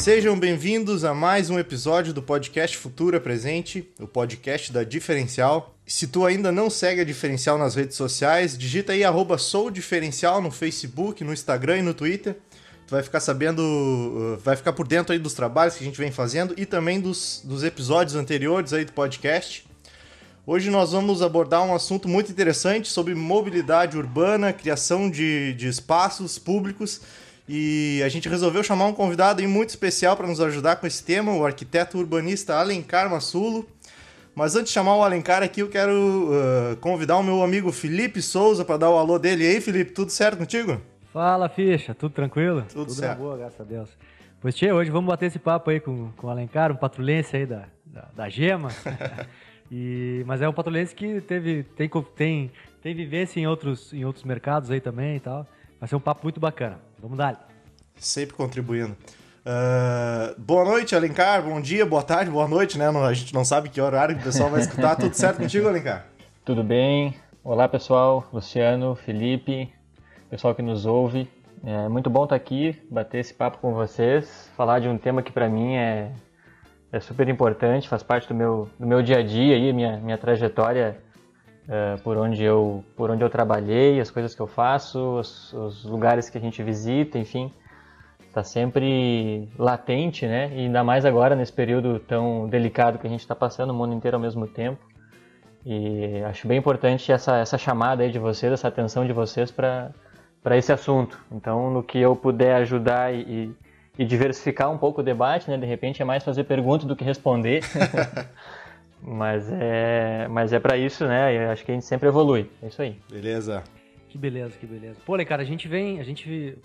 Sejam bem-vindos a mais um episódio do podcast Futura Presente, o podcast da Diferencial. Se tu ainda não segue a Diferencial nas redes sociais, digita aí soudiferencial no Facebook, no Instagram e no Twitter. Tu vai ficar sabendo, uh, vai ficar por dentro aí dos trabalhos que a gente vem fazendo e também dos, dos episódios anteriores aí do podcast. Hoje nós vamos abordar um assunto muito interessante sobre mobilidade urbana, criação de, de espaços públicos e a gente resolveu chamar um convidado muito especial para nos ajudar com esse tema, o arquiteto urbanista Alencar Massulo. Mas antes de chamar o Alencar aqui, eu quero uh, convidar o meu amigo Felipe Souza para dar o alô dele. E aí, Felipe, tudo certo contigo? Fala, ficha, tudo tranquilo? Tudo, tudo certo. boa, graças a Deus. Pois, tia, hoje vamos bater esse papo aí com, com o Alencar, um patrulhense aí da, da, da Gema. e, mas é um patrulhense que teve, tem, tem, tem vivência em outros, em outros mercados aí também e tal. Vai ser um papo muito bacana. Vamos dar. Sempre contribuindo. Uh, boa noite, Alencar. Bom dia, boa tarde, boa noite, né? A gente não sabe que horário que o pessoal vai escutar. Tudo certo contigo, Alencar? Tudo bem. Olá, pessoal. Luciano, Felipe, pessoal que nos ouve. É muito bom estar aqui, bater esse papo com vocês, falar de um tema que para mim é, é super importante, faz parte do meu, do meu dia a dia e minha, minha trajetória uh, por, onde eu, por onde eu trabalhei, as coisas que eu faço, os, os lugares que a gente visita, enfim. Está sempre latente, né? E ainda mais agora, nesse período tão delicado que a gente está passando, o mundo inteiro ao mesmo tempo. E acho bem importante essa, essa chamada aí de vocês, essa atenção de vocês para esse assunto. Então, no que eu puder ajudar e, e diversificar um pouco o debate, né? De repente é mais fazer pergunta do que responder. Mas é, mas é para isso, né? Eu acho que a gente sempre evolui. É isso aí. Beleza. Que beleza, que beleza. Pô, né, cara, a gente vem, a gente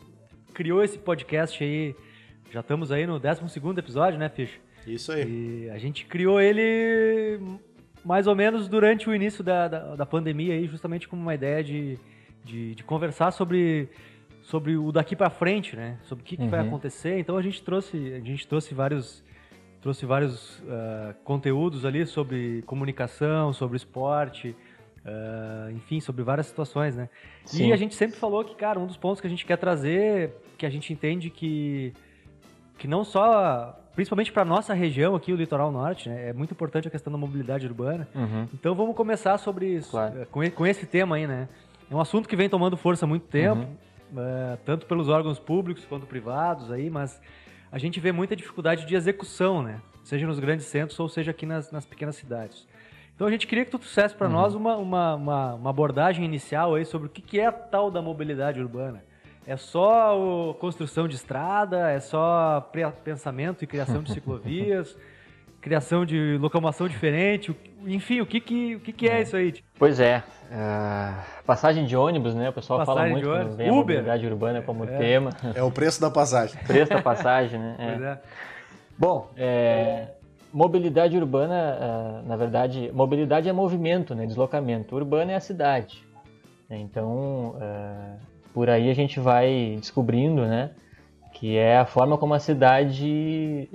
criou esse podcast aí, já estamos aí no 12 episódio, né, Fish? Isso aí. E a gente criou ele mais ou menos durante o início da, da, da pandemia aí, justamente como uma ideia de, de, de, conversar sobre, sobre o daqui para frente, né? Sobre o que, que uhum. vai acontecer. Então a gente trouxe, a gente trouxe vários trouxe vários uh, conteúdos ali sobre comunicação, sobre esporte, uh, enfim, sobre várias situações, né? Sim. E a gente sempre falou que, cara, um dos pontos que a gente quer trazer, que a gente entende que, que não só, principalmente para nossa região aqui, o litoral norte, né, é muito importante a questão da mobilidade urbana. Uhum. Então vamos começar sobre isso, claro. Eh, com, com esse tema aí, né? É um assunto que vem tomando força há muito tempo, uhum. uh, tanto pelos órgãos públicos quanto privados aí, mas a gente vê muita dificuldade de execução, né? Seja nos grandes centros ou seja aqui nas, nas pequenas cidades. Então a gente queria que tu trouxesse para uhum. nós uma, uma, uma, uma, abordagem inicial aí sobre o que, que é a tal da mobilidade urbana. É só o, construção de estrada, é só pensamento e criação de ciclovias, criação de locomoção diferente, enfim, o que, que, o que, que é, é isso aí? Pois é, uh, passagem de ônibus, né? O pessoal passagem fala muito vem Uber. a mobilidade urbana como é. tema. É o preço da passagem. preço da passagem, né? É. Pois é. Bom, é, mobilidade urbana, uh, na verdade, mobilidade é movimento, né? Deslocamento. Urbana é a cidade. Então, uh, por aí a gente vai descobrindo, né? Que é a forma como a cidade,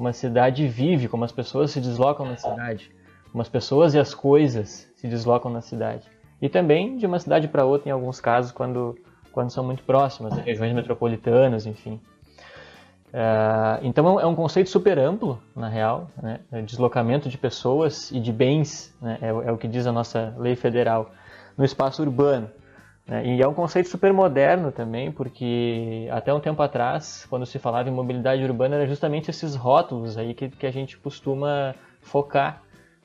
como a cidade vive, como as pessoas se deslocam na cidade como as pessoas e as coisas se deslocam na cidade. E também de uma cidade para outra, em alguns casos, quando, quando são muito próximas, né? regiões metropolitanas, enfim. Uh, então é um conceito super amplo, na real, né? É deslocamento de pessoas e de bens, né? é, é, o que diz a nossa lei federal, no espaço urbano. Né? E é um conceito super moderno também, porque até um tempo atrás, quando se falava em mobilidade urbana, era justamente esses rótulos aí que, que a gente costuma focar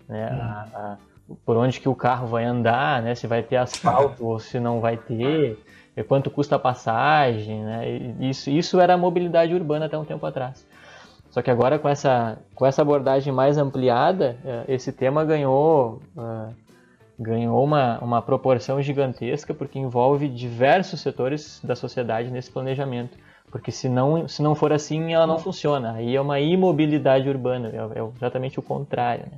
né? Hum. A, a, por onde que o carro vai andar, né? Se vai ter asfalto ou se não vai ter, quanto custa a passagem, né? Isso, isso era a mobilidade urbana até um tempo atrás. Só que agora com essa, com essa abordagem mais ampliada, é, esse tema ganhou, uh, ganhou uma, uma proporção gigantesca porque envolve diversos setores da sociedade nesse planejamento. Porque se não, se não for assim, ela não funciona. Aí é uma imobilidade urbana, é, é exatamente o contrário. Né?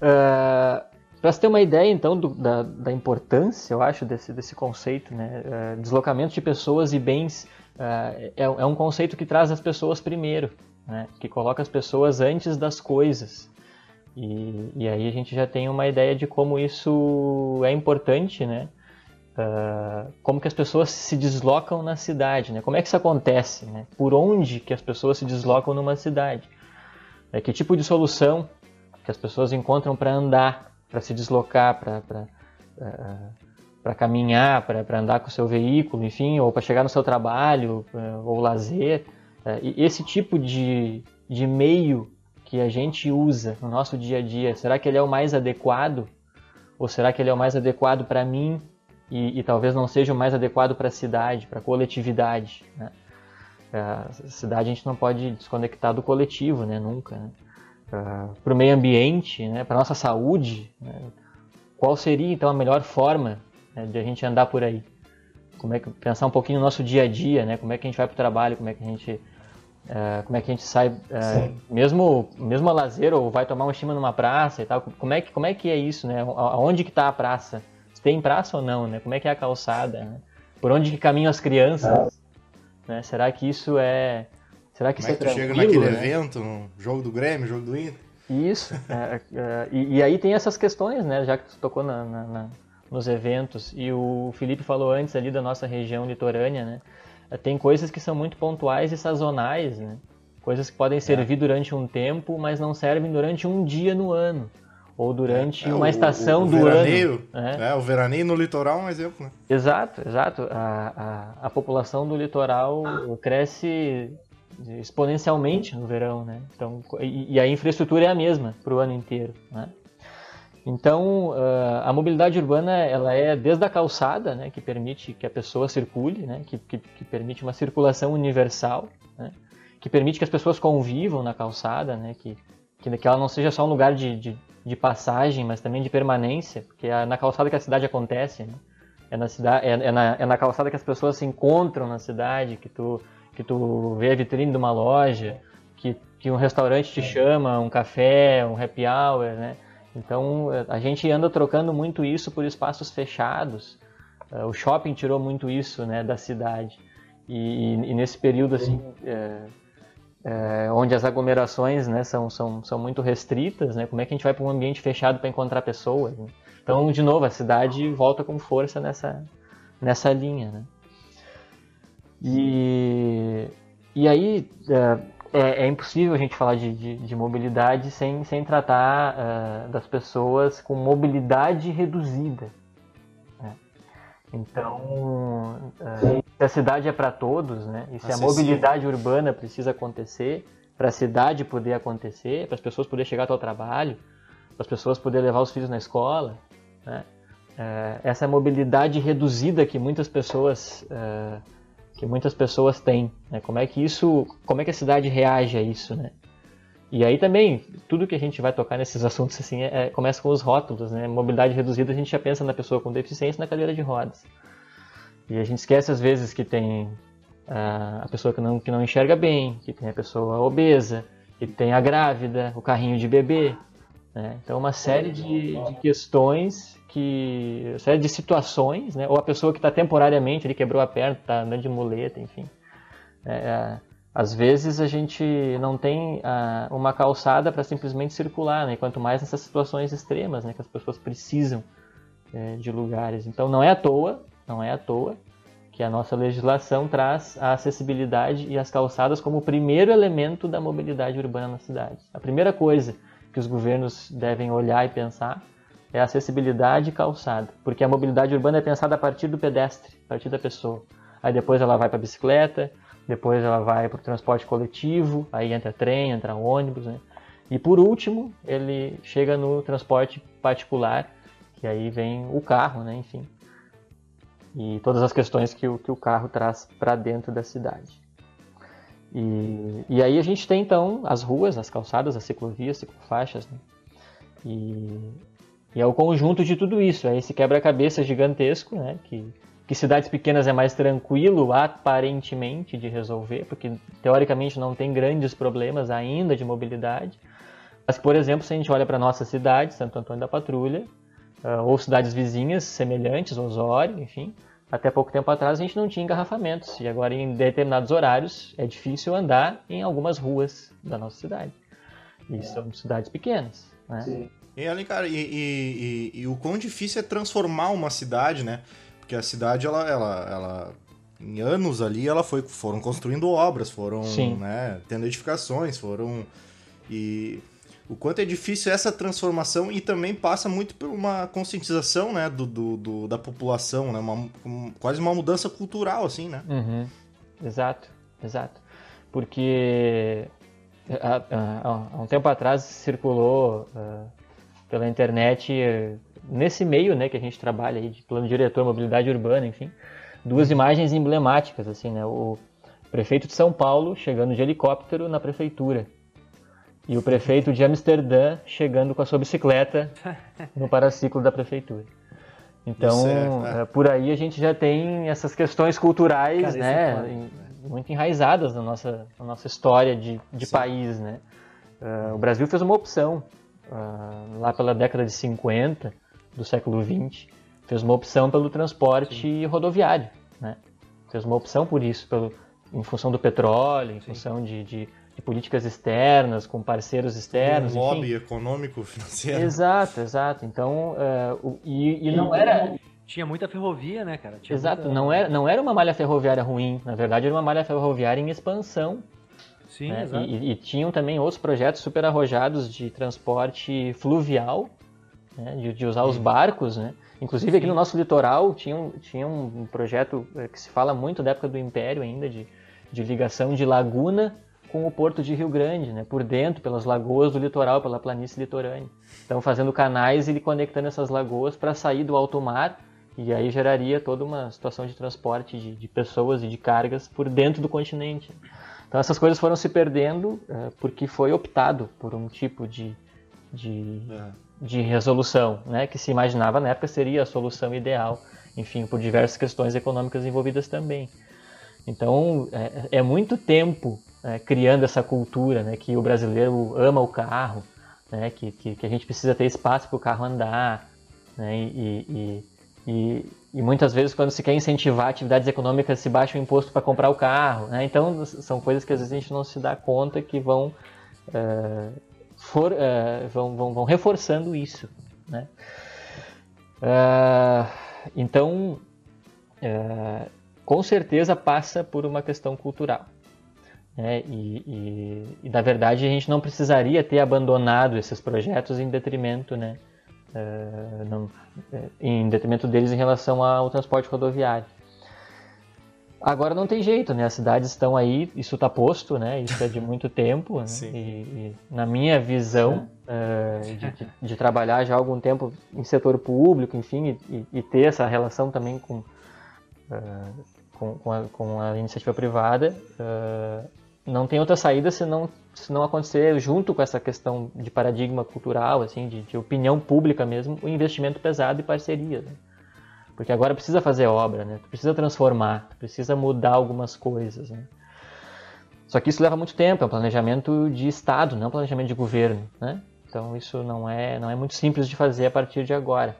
Uh, ah, para você ter uma ideia, então, do, da, da, importância, eu acho, desse, desse conceito, né? Uh, deslocamento de pessoas e bens uh, é, é, um conceito que traz as pessoas primeiro, né? Que coloca as pessoas antes das coisas. E, e aí a gente já tem uma ideia de como isso é importante, né? uh, como que as pessoas se deslocam na cidade, né? Como é que isso acontece, né? Por onde que as pessoas se deslocam numa cidade? É, que tipo de solução que as pessoas encontram para andar, para se deslocar, para para caminhar, para andar com o seu veículo, enfim, ou para chegar no seu trabalho, uh, ou lazer. Uh, e esse tipo de, de meio que a gente usa no nosso dia a dia, será que ele é o mais adequado? Ou será que ele é o mais adequado para mim e, e, talvez não seja o mais adequado para a cidade, para a coletividade? Né? A cidade a gente não pode desconectar do coletivo, né? Nunca. Né? Para o meio ambiente, né? para nossa saúde, né? qual seria então a melhor forma né, de a gente andar por aí? Como é que pensar um pouquinho no nosso dia a dia, né? Como é que a gente vai para o trabalho? Como é que a gente Uh, como é que a gente sai, uh, mesmo, mesmo a lazer, ou vai tomar um estima numa praça e tal, como é que, como é, que é isso, né? Aonde que está a praça? Se tem praça ou não, né? Como é que é a calçada? Né? Por onde que caminham as crianças? Né? Será que isso é... Será que como isso é, é que chega naquele né? evento, no jogo do Grêmio, jogo do Inter? Isso. É, é, e, e, aí tem essas questões, né? Já que tu tocou na, na, na, nos eventos, e o Felipe falou antes ali da nossa região litorânea, né? Tem coisas que são muito pontuais e sazonais, né? Coisas que podem servir é. durante um tempo, mas não servem durante um dia no ano. Ou durante é, uma o, estação o, o do veraneio, ano. É. é. o veraneio no litoral é um exemplo, né? Exato, exato. A, a, a população do litoral cresce exponencialmente no verão, né? Então, e, e a infraestrutura é a mesma para o ano inteiro, né? Então, ah, a mobilidade urbana ela é desde a calçada, né, que permite que a pessoa circule, né, que, que, que permite uma circulação universal, né, que permite que as pessoas convivam na calçada, né, que, que, que ela não seja só um lugar de, de, de passagem, mas também de permanência, porque é na calçada que a cidade acontece, né, é na, cidade, é, é, na, é na calçada que as pessoas se encontram na cidade, que tu, que tu vê a vitrine de uma loja, que, que um restaurante te chama, um café, um happy hour, né, então a gente anda trocando muito isso por espaços fechados. Eh, o shopping tirou muito isso né, da cidade. E, e nesse período assim, é, é, onde as aglomerações né, são, são, são muito restritas, né, como é que a gente vai para um ambiente fechado para encontrar pessoas? Né? Então, de novo, a cidade volta com força nessa, nessa linha. Né? E, e aí, é, é, impossível a gente falar de, de, de mobilidade sem, sem tratar uh, das pessoas com mobilidade reduzida. Né? Então, uh, se a cidade é para todos, né? e se a mobilidade urbana precisa acontecer, para a cidade poder acontecer, para as pessoas poderem chegar ao trabalho, para as pessoas poderem levar os filhos na escola, né? uh, essa mobilidade reduzida que muitas pessoas que muitas pessoas têm. Né? Como é que isso, como é que a cidade reage a isso, né? E aí também, tudo que a gente vai tocar nesses assuntos assim, é, é, começa com os rótulos, né? Mobilidade reduzida, a gente já pensa na pessoa com deficiência na cadeira de rodas. E a gente esquece às vezes que tem a, a pessoa que não, que não enxerga bem, que tem a pessoa obesa, que tem a grávida, o carrinho de bebê. Né? Então, uma série de, de questões que série de situações, né? Ou a pessoa que está temporariamente, ele quebrou a perna, está andando de muleta, enfim. É, é, às vezes a gente não tem a, uma calçada para simplesmente circular, né? Quanto mais nessas situações extremas, né? Que as pessoas precisam é, de lugares. Então não é à toa, não é à toa que a nossa legislação traz a acessibilidade e as calçadas como o primeiro elemento da mobilidade urbana na cidade. A primeira coisa que os governos devem olhar e pensar é acessibilidade calçada, porque a mobilidade urbana é pensada a partir do pedestre, a partir da pessoa. Aí depois ela vai para a bicicleta, depois ela vai para o transporte coletivo, aí entra trem, entra ônibus, né? E por último, ele chega no transporte particular, que aí vem o carro, né? Enfim. E todas as questões que o, que o carro traz para dentro da cidade. E, e aí a gente tem então as ruas, as calçadas, as ciclovias, ciclofaixas, né? E e é o conjunto de tudo isso, é esse quebra-cabeça gigantesco, né? Que, que cidades pequenas é mais tranquilo, aparentemente, de resolver, porque teoricamente não tem grandes problemas ainda de mobilidade. Mas, por exemplo, se a gente olha para nossa cidade, Santo Antônio da Patrulha, uh, ou cidades vizinhas semelhantes, Osório, enfim, até pouco tempo atrás a gente não tinha engarrafamentos. E agora, em determinados horários, é difícil andar em algumas ruas da nossa cidade. E são cidades pequenas. Né? Sim. E, cara, e, e, e, e, o quão difícil é transformar uma cidade, né? porque a cidade, ela, ela, ela em anos ali, ela foi, foram construindo obras, foram né, tendo edificações, foram. E o quanto é difícil essa transformação e também passa muito por uma conscientização né, do, do, do da população, né, uma, um, quase uma mudança cultural, assim, né? Uhum. Exato, exato. Porque há, há, há, um tempo atrás circulou uh, pela internet, nesse meio né, que a gente trabalha aí, de plano diretor, mobilidade urbana, enfim, duas imagens emblemáticas, assim, né? O prefeito de São Paulo chegando de helicóptero na prefeitura e o prefeito de Amsterdã chegando com a sua bicicleta no paraciclo da prefeitura. Então, é, é. por aí a gente já tem essas questões culturais, Cara, né, é muito enraizadas na nossa, na nossa história de, de país, né. Uh, o Brasil fez uma opção uh, lá pela década de 50 do século 20, fez uma opção pelo transporte Sim. rodoviário, né. Fez uma opção por isso, pelo, em função do petróleo, em Sim. função de, de de políticas externas, com parceiros externos. Um lobby enfim. econômico, financeiro. Exato, exato. Então, uh, o, e, e, não era. Tinha muita ferrovia, né, cara? Tinha exato, muita... não, era, não era uma malha ferroviária ruim, na verdade era uma malha ferroviária em expansão. Sim, né? exato. E, e, tinham também outros projetos super arrojados de transporte fluvial, né? de, de, usar os barcos, né? Inclusive Sim. aqui no nosso litoral tinha um, tinha um projeto eh, que se fala muito da época do Império ainda, de, de ligação de laguna com o porto de Rio Grande, né, por dentro, pelas lagoas do litoral, pela planície litorânea. Então, fazendo canais e conectando essas lagoas para sair do alto mar, e aí geraria toda uma situação de transporte de, de, pessoas e de cargas por dentro do continente. Então, essas coisas foram se perdendo é, porque foi optado por um tipo de, de, é. de resolução, né, que se imaginava na época seria a solução ideal, enfim, por diversas questões econômicas envolvidas também. Então, é, é muito tempo é, criando essa cultura, né, que o brasileiro ama o carro, né, que, que, que a gente precisa ter espaço para o carro andar, né, e, e, e, e, muitas vezes quando se quer incentivar atividades econômicas se baixa o imposto para comprar o carro, né, então são coisas que às vezes a gente não se dá conta que vão, uh, for, uh, vão, vão, vão, reforçando isso, né. Uh, então, com certeza passa por uma questão cultural. É, e, e, e, na verdade a gente não precisaria ter abandonado esses projetos em detrimento, né, uh, não, uh, em detrimento deles em relação ao transporte rodoviário. Agora não tem jeito, né? As cidades estão aí, isso está posto, né? Isso é de muito tempo. Né? E, e, na minha visão uh, de, de, de, trabalhar já há algum tempo em setor público, enfim, e, e ter essa relação também com, com, com, a, com, a, iniciativa privada, não tem outra saída se não, se não acontecer junto com essa questão de paradigma cultural, assim, de, de opinião pública mesmo, o investimento pesado e parceria. Né? Porque agora precisa fazer obra, né? Tu precisa transformar, tu precisa mudar algumas coisas, né? Só que isso leva muito tempo, é um planejamento de Estado, não é um planejamento de governo, né? Então isso não é, não é muito simples de fazer a partir de agora.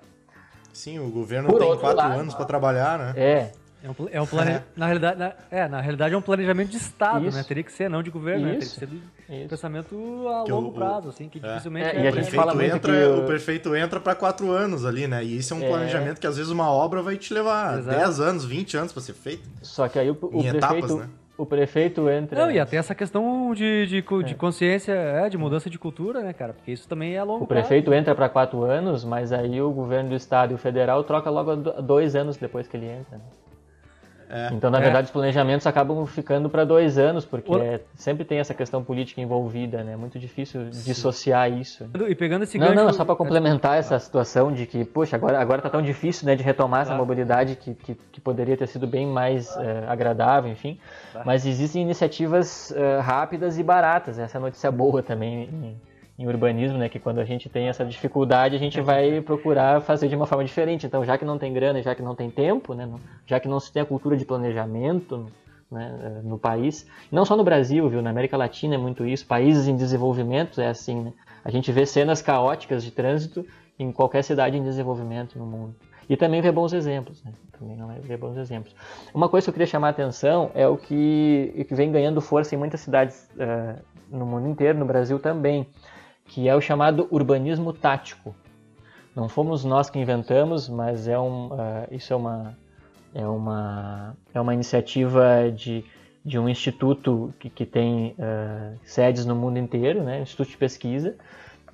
Sim, o governo Por tem quatro lado, anos para trabalhar, né? É, é um, é um plane... É. na realidade, na, é, na realidade é um planejamento de Estado, né? Isso. né? Teria que ser, não de governo, né? Teria que ser de pensamento a que longo o, prazo, assim, que é. dificilmente é, e a gente fala entra, o... o prefeito entra para quatro anos ali, né? E isso é um é. planejamento que às vezes uma obra vai te levar Exato. 10 anos, 20 anos para ser feita. Só que aí o, o prefeito, etapas, né? o prefeito entra. Não, e até essa questão de, de, de é. consciência, é, de mudança de cultura, né, cara? Porque isso também é a longo O prefeito prazo. entra para quatro anos, mas aí o governo do estado e o federal troca logo dois anos depois que ele entra. Né? É, então, na é. verdade, os planejamentos acabam ficando para dois anos, porque o... é, sempre tem essa questão política envolvida, né? É muito difícil Sim. dissociar isso. E pegando esse não, gancho... Não, só para complementar essa situação de que, poxa, agora, agora tá tão difícil né, de retomar essa mobilidade que, que, que, poderia ter sido bem mais é, agradável, enfim. Mas existem iniciativas é, rápidas e baratas, essa é a notícia boa também em urbanismo, né, que quando a gente tem essa dificuldade, a gente vai procurar fazer de uma forma diferente. Então, já que não tem grana, já que não tem tempo, né, já que não se tem a cultura de planejamento né, no país, não só no Brasil, viu, na América Latina é muito isso, países em desenvolvimento é assim, né? A gente vê cenas caóticas de trânsito em qualquer cidade em desenvolvimento no mundo. E também vê bons exemplos, né? Também não é bons exemplos. Uma coisa que eu queria chamar a atenção é o que, que vem ganhando força em muitas cidades uh, no mundo inteiro, no Brasil também, que é o chamado urbanismo tático. Não fomos nós que inventamos, mas é um, uh, isso é uma, é uma, é uma iniciativa de, de um instituto que, que tem uh, sedes no mundo inteiro, né? Instituto de Pesquisa.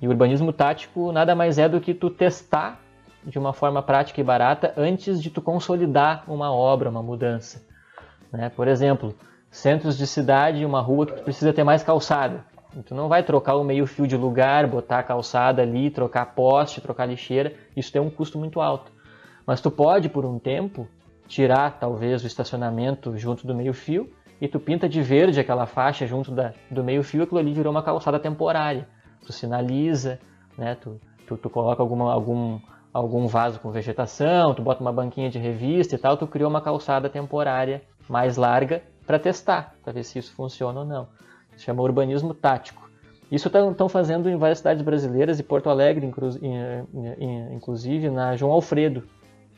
E urbanismo tático nada mais é do que tu testar de uma forma prática e barata antes de tu consolidar uma obra, uma mudança. Né? Por exemplo, centros de cidade, uma rua que tu precisa ter mais calçada. Tu não vai trocar o meio fio de lugar, botar a calçada ali, trocar poste, trocar lixeira. Isso tem um custo muito alto. Mas tu pode, por um tempo, tirar talvez o estacionamento junto do meio fio e tu pinta de verde aquela faixa junto da, do meio fio, aquilo ali virou uma calçada temporária. Tu sinaliza, né? tu, tu, tu coloca alguma, algum, algum vaso com vegetação, tu bota uma banquinha de revista e tal, tu criou uma calçada temporária mais larga para testar, para ver se isso funciona ou não. Se chama urbanismo tático. Isso estão fazendo em várias cidades brasileiras e Porto Alegre, inclusive na João Alfredo.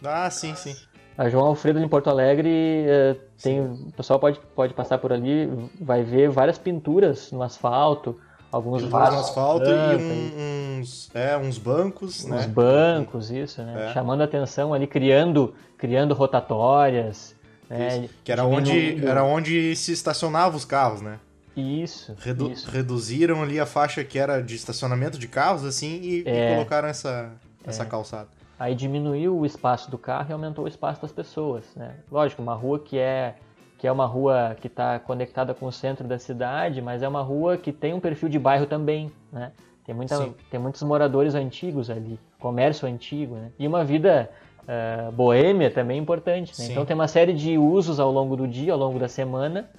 Ah, sim, sim. A João Alfredo em Porto Alegre eh, tem, o pessoal pode, pode passar por ali, vai ver várias pinturas no asfalto, alguns vasos no asfalto e um, uns, é, uns bancos, uns né? bancos, isso, né? É. Chamando atenção ali, criando, criando rotatórias, né? Que era onde, era onde se estacionavam os carros, né? Isso, Redu isso. Reduziram ali a faixa que era de estacionamento de carros, assim, e, é. e colocaram essa, essa é. calçada. Aí diminuiu o espaço do carro e aumentou o espaço das pessoas, né? Lógico, uma rua que é que é uma rua que está conectada com o centro da cidade, mas é uma rua que tem um perfil de bairro também, né? Tem, muita, tem muitos moradores antigos ali, comércio antigo, né? E uma vida uh, boêmia também importante, né? Então tem uma série de usos ao longo do dia, ao longo da semana,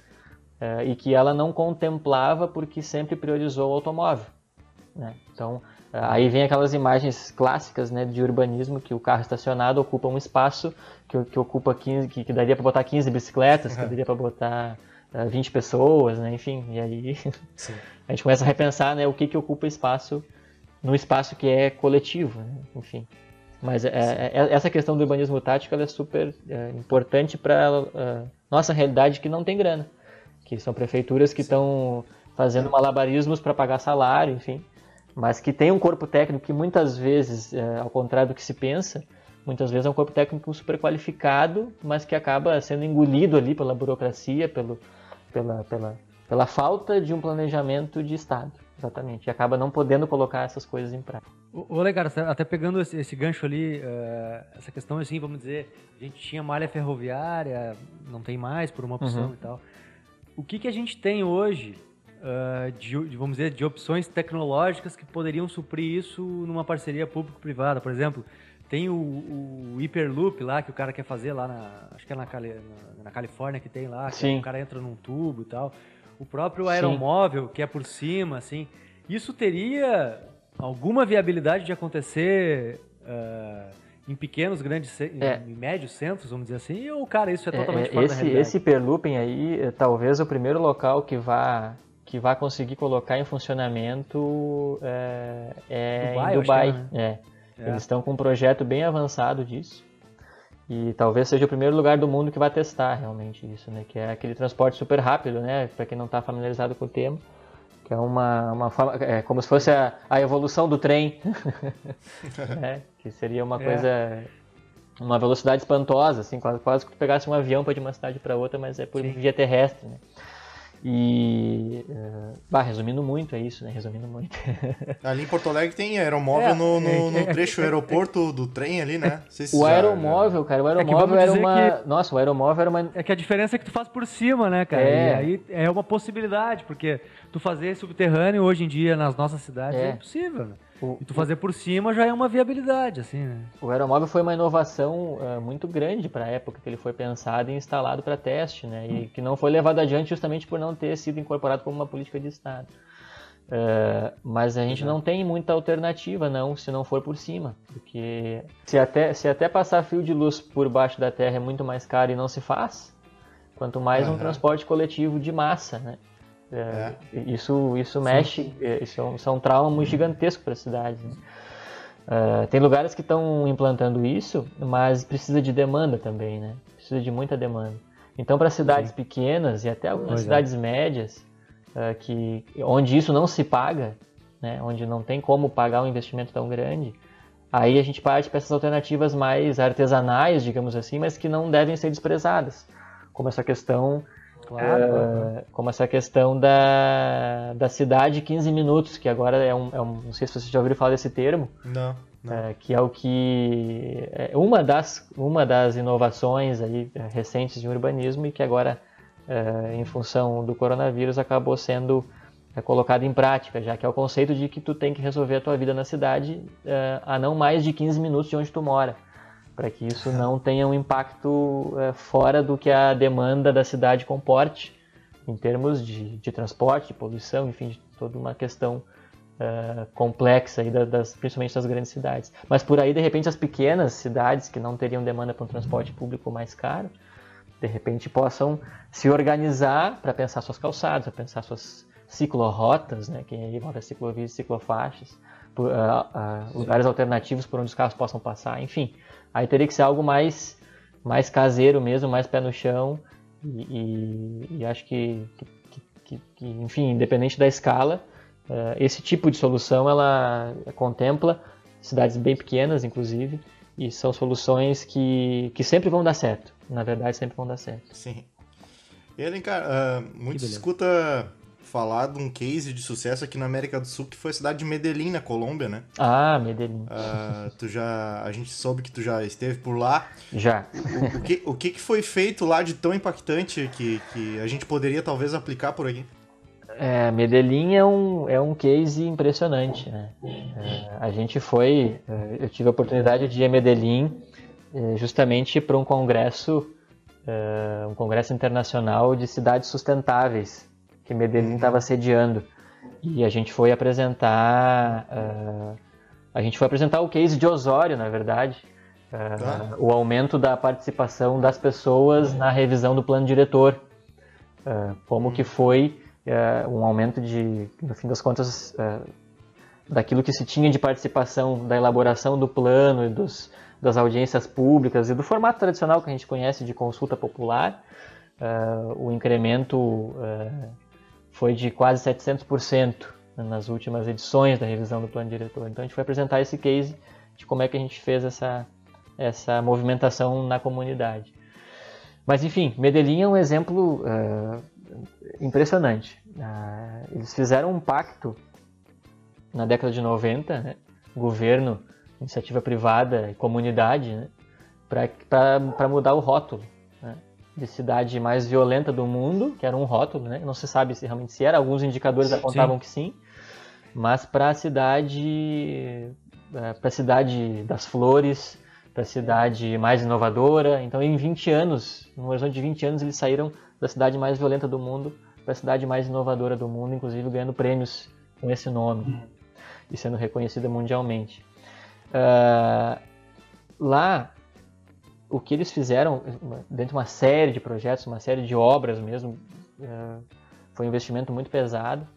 uh, e que ela não contemplava porque sempre priorizou o automóvel, né? Então Aí vem aquelas imagens clássicas né, de urbanismo que o carro estacionado ocupa um espaço que, que ocupa 15, que, que daria para botar 15 bicicletas, que daria para botar uh, eh, 20 pessoas, né, enfim. E aí a gente começa a repensar né, o que, que ocupa espaço no espaço que é coletivo, né, enfim. Mas é, é, essa questão do urbanismo tático é super é, importante para nossa realidade que não tem grana, que são prefeituras que estão fazendo malabarismos para pagar salário, enfim mas que tem um corpo técnico que muitas vezes, é, ao contrário do que se pensa, muitas vezes é um corpo técnico super qualificado, mas que acaba sendo engolido ali pela burocracia, pelo, pela, pela, pela falta de um planejamento de Estado, exatamente, e acaba não podendo colocar essas coisas em prática. Ô, legal, até pegando esse, esse gancho ali, uh, essa questão assim, vamos dizer, a gente tinha malha ferroviária, não tem mais por uma opção uhum. e tal. O que, que a gente tem hoje uh, de, vamos dizer, de opções tecnológicas que poderiam suprir isso numa parceria público-privada. Por exemplo, tem o, o, Hyperloop lá que o cara quer fazer lá na, acho que é na, Cali, na, na Califórnia que tem lá, que o cara entra num tubo e tal. O próprio aeromóvel Sim. que é por cima, assim. Isso teria alguma viabilidade de acontecer uh, em pequenos, grandes, é. em médios centros, vamos dizer assim, ou, cara, isso é, é totalmente é, fora esse, da realidade? Esse aí, é, talvez o primeiro local que vá que vai conseguir colocar em funcionamento é, é Dubai, em Dubai. Né? É. é. Eles estão com um projeto bem avançado disso. E talvez seja o primeiro lugar do mundo que vai testar realmente isso, né? Que é aquele transporte super rápido, né? Para quem não está familiarizado com o tema, que é uma, uma forma, é como se fosse a, a evolução do trem, né? Que seria uma é. coisa, uma velocidade espantosa, assim, quase, quase que tu pegasse um avião para ir de uma cidade para outra, mas é por Sim. via terrestre, né? E. Uh, bah, resumindo muito, é isso, né? Resumindo muito. ali em Porto Alegre tem aeromóvel é, no, no, é, no, é, trecho é, aeroporto do trem ali, né? Se o aeromóvel, cara, o aeromóvel era uma. Que... Nossa, o aeromóvel era uma. É que a diferença é que tu faz por cima, né, cara? É. E aí é uma possibilidade, porque tu fazer subterrâneo hoje em dia nas nossas cidades é, impossível, né? O, e tu fazer por cima já é uma viabilidade, assim, né? O aeromóvel foi uma inovação uh, muito grande para a época que ele foi pensado e instalado para teste, né? E hum. que não foi levado adiante justamente por não ter sido incorporado como uma política de Estado. Uh, mas a gente não tem muita alternativa, não, se não for por cima. Porque se até, se até passar fio de luz por baixo da terra é muito mais caro e não se faz, quanto mais uhum. um transporte coletivo de massa, né? É, é. Isso, isso mexe, é, isso é um, isso é um trauma muito gigantesco para a cidade. Né? Uh, tem lugares que estão implantando isso, mas precisa de demanda também, né? Precisa de muita demanda. Então, para cidades Sim. pequenas e até algumas pois cidades médias, uh, que, onde isso não se paga, né? onde não tem como pagar um investimento tão grande, Aí a gente parte para essas alternativas mais artesanais, digamos assim, mas que não devem ser desprezadas, como essa questão, claro, uh, como essa questão da, da cidade 15 minutos, que agora é um, é um, não sei se você já ouviu falar desse termo. Não. não. É, que é o que é uma das uma das inovações aí é, recentes de urbanismo e que agora, é, em função do coronavírus, acabou sendo é colocado em prática, já que é o conceito de que tu tem que resolver a tua vida na cidade uh, a não mais de 15 minutos de onde tu mora, para que isso não tenha um impacto uh, fora do que a demanda da cidade comporte, em termos de, de transporte, de poluição, enfim, de toda uma questão uh, complexa, aí das, principalmente das grandes cidades. Mas por aí, de repente, as pequenas cidades que não teriam demanda para um transporte público mais caro, de repente possam se organizar para pensar suas calçadas, para pensar suas ciclorotas, né, que aí envolve ciclovias e ciclofaixas, por, uh, uh, lugares alternativos por onde os carros possam passar, enfim. Aí teria que ser algo mais, mais caseiro mesmo, mais pé no chão, e, e, e acho que, que, que, que, enfim, independente da escala, uh, esse tipo de solução ela contempla cidades bem pequenas, inclusive, e são soluções que, que sempre vão dar certo. Na verdade, sempre vão dar certo. Sim. E cara, uh, muito escuta falar de um case de sucesso aqui na América do Sul, que foi a cidade de Medellín, na Colômbia, né? Ah, Medellín. Uh, tu já, a gente soube que tu já esteve por lá. Já. O, o, que, o que foi feito lá de tão impactante que, que a gente poderia talvez aplicar por aqui? É, Medellín é um, é um case impressionante, né? É, a gente foi, é, eu tive a oportunidade de ir a Medellín é, justamente para um congresso, um congresso internacional de cidades sustentáveis, que Medellín estava uhum. sediando. E a gente foi apresentar. Uh, a gente foi apresentar o case de Osório, na verdade. Uh, O aumento da participação das pessoas na revisão do plano diretor. Uh, como que foi um aumento de, no fim das contas, daquilo que se tinha de participação da elaboração do plano e dos, das audiências públicas e do formato tradicional que a gente conhece de consulta popular. o incremento foi de quase 700% nas últimas edições da revisão do plano diretor. Então a gente foi apresentar esse case de como é que a gente fez essa, essa movimentação na comunidade. Mas enfim, Medellín é um exemplo uh, impressionante. Uh, eles fizeram um pacto na década de 90, né? governo, iniciativa privada e comunidade, né? para mudar o rótulo de cidade mais violenta do mundo, que era um rótulo, né? Não se sabe se realmente se era, alguns indicadores apontavam sim. que sim, mas para a cidade, é, para a cidade das flores, para a cidade mais inovadora. Então, em 20 anos, no horizonte de 20 anos, eles saíram da cidade mais violenta do mundo para a cidade mais inovadora do mundo, inclusive ganhando prêmios com esse nome e sendo reconhecida mundialmente. Uh, lá o que eles fizeram dentro de uma série de projetos, uma série de obras mesmo, é, foi um investimento muito pesado,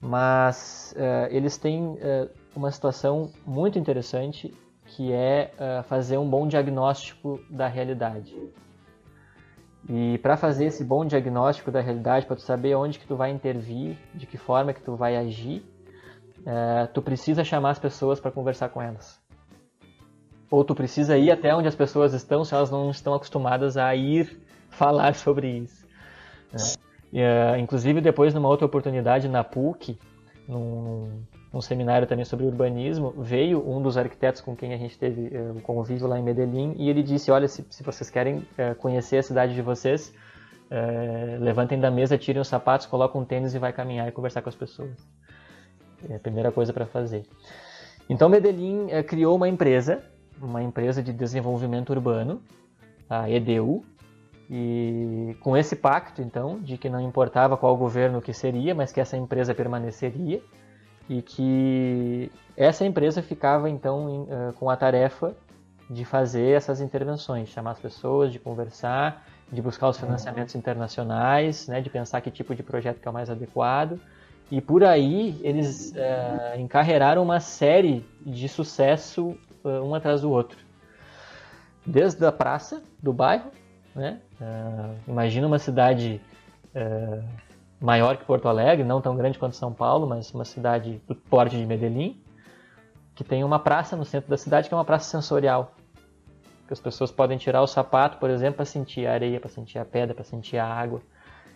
mas é, eles têm é, uma situação muito interessante que é fazer um bom diagnóstico da realidade. E para fazer esse bom diagnóstico da realidade, para tu saber onde que tu vai intervir, de que forma que tu vai agir, tu precisa chamar as pessoas para conversar com elas ou tu precisa ir até onde as pessoas estão se elas não estão acostumadas a ir falar sobre isso. Né? E, uh, inclusive, depois, numa outra oportunidade na PUC, num, num, seminário também sobre urbanismo, veio um dos arquitetos com quem a gente teve uh, convívio lá em Medellín e ele disse: Olha, se, se vocês querem uh, conhecer a cidade de vocês, levantem da mesa, tirem os sapatos, coloquem um tênis e vai caminhar e conversar com as pessoas. É a primeira coisa para fazer. Então, Medellín criou uma empresa uma empresa de desenvolvimento urbano, a EDU, e com esse pacto, então, de que não importava qual governo que seria, mas que essa empresa permaneceria e que essa empresa ficava, então, eh, com a tarefa de fazer essas intervenções, chamar as pessoas, de conversar, de buscar os financiamentos internacionais, né, de pensar que tipo de projeto que é o mais adequado. E por aí eles uh, encarreiraram uma série de sucesso um atrás do outro. Desde a praça do bairro, né? Uh, imagina uma cidade uh, maior que Porto Alegre, não tão grande quanto São Paulo, mas uma cidade do porte de Medellín, que tem uma praça no centro da cidade que é uma praça sensorial. Que as pessoas podem tirar o sapato, por exemplo, para sentir a areia, para sentir a pedra, para sentir a água.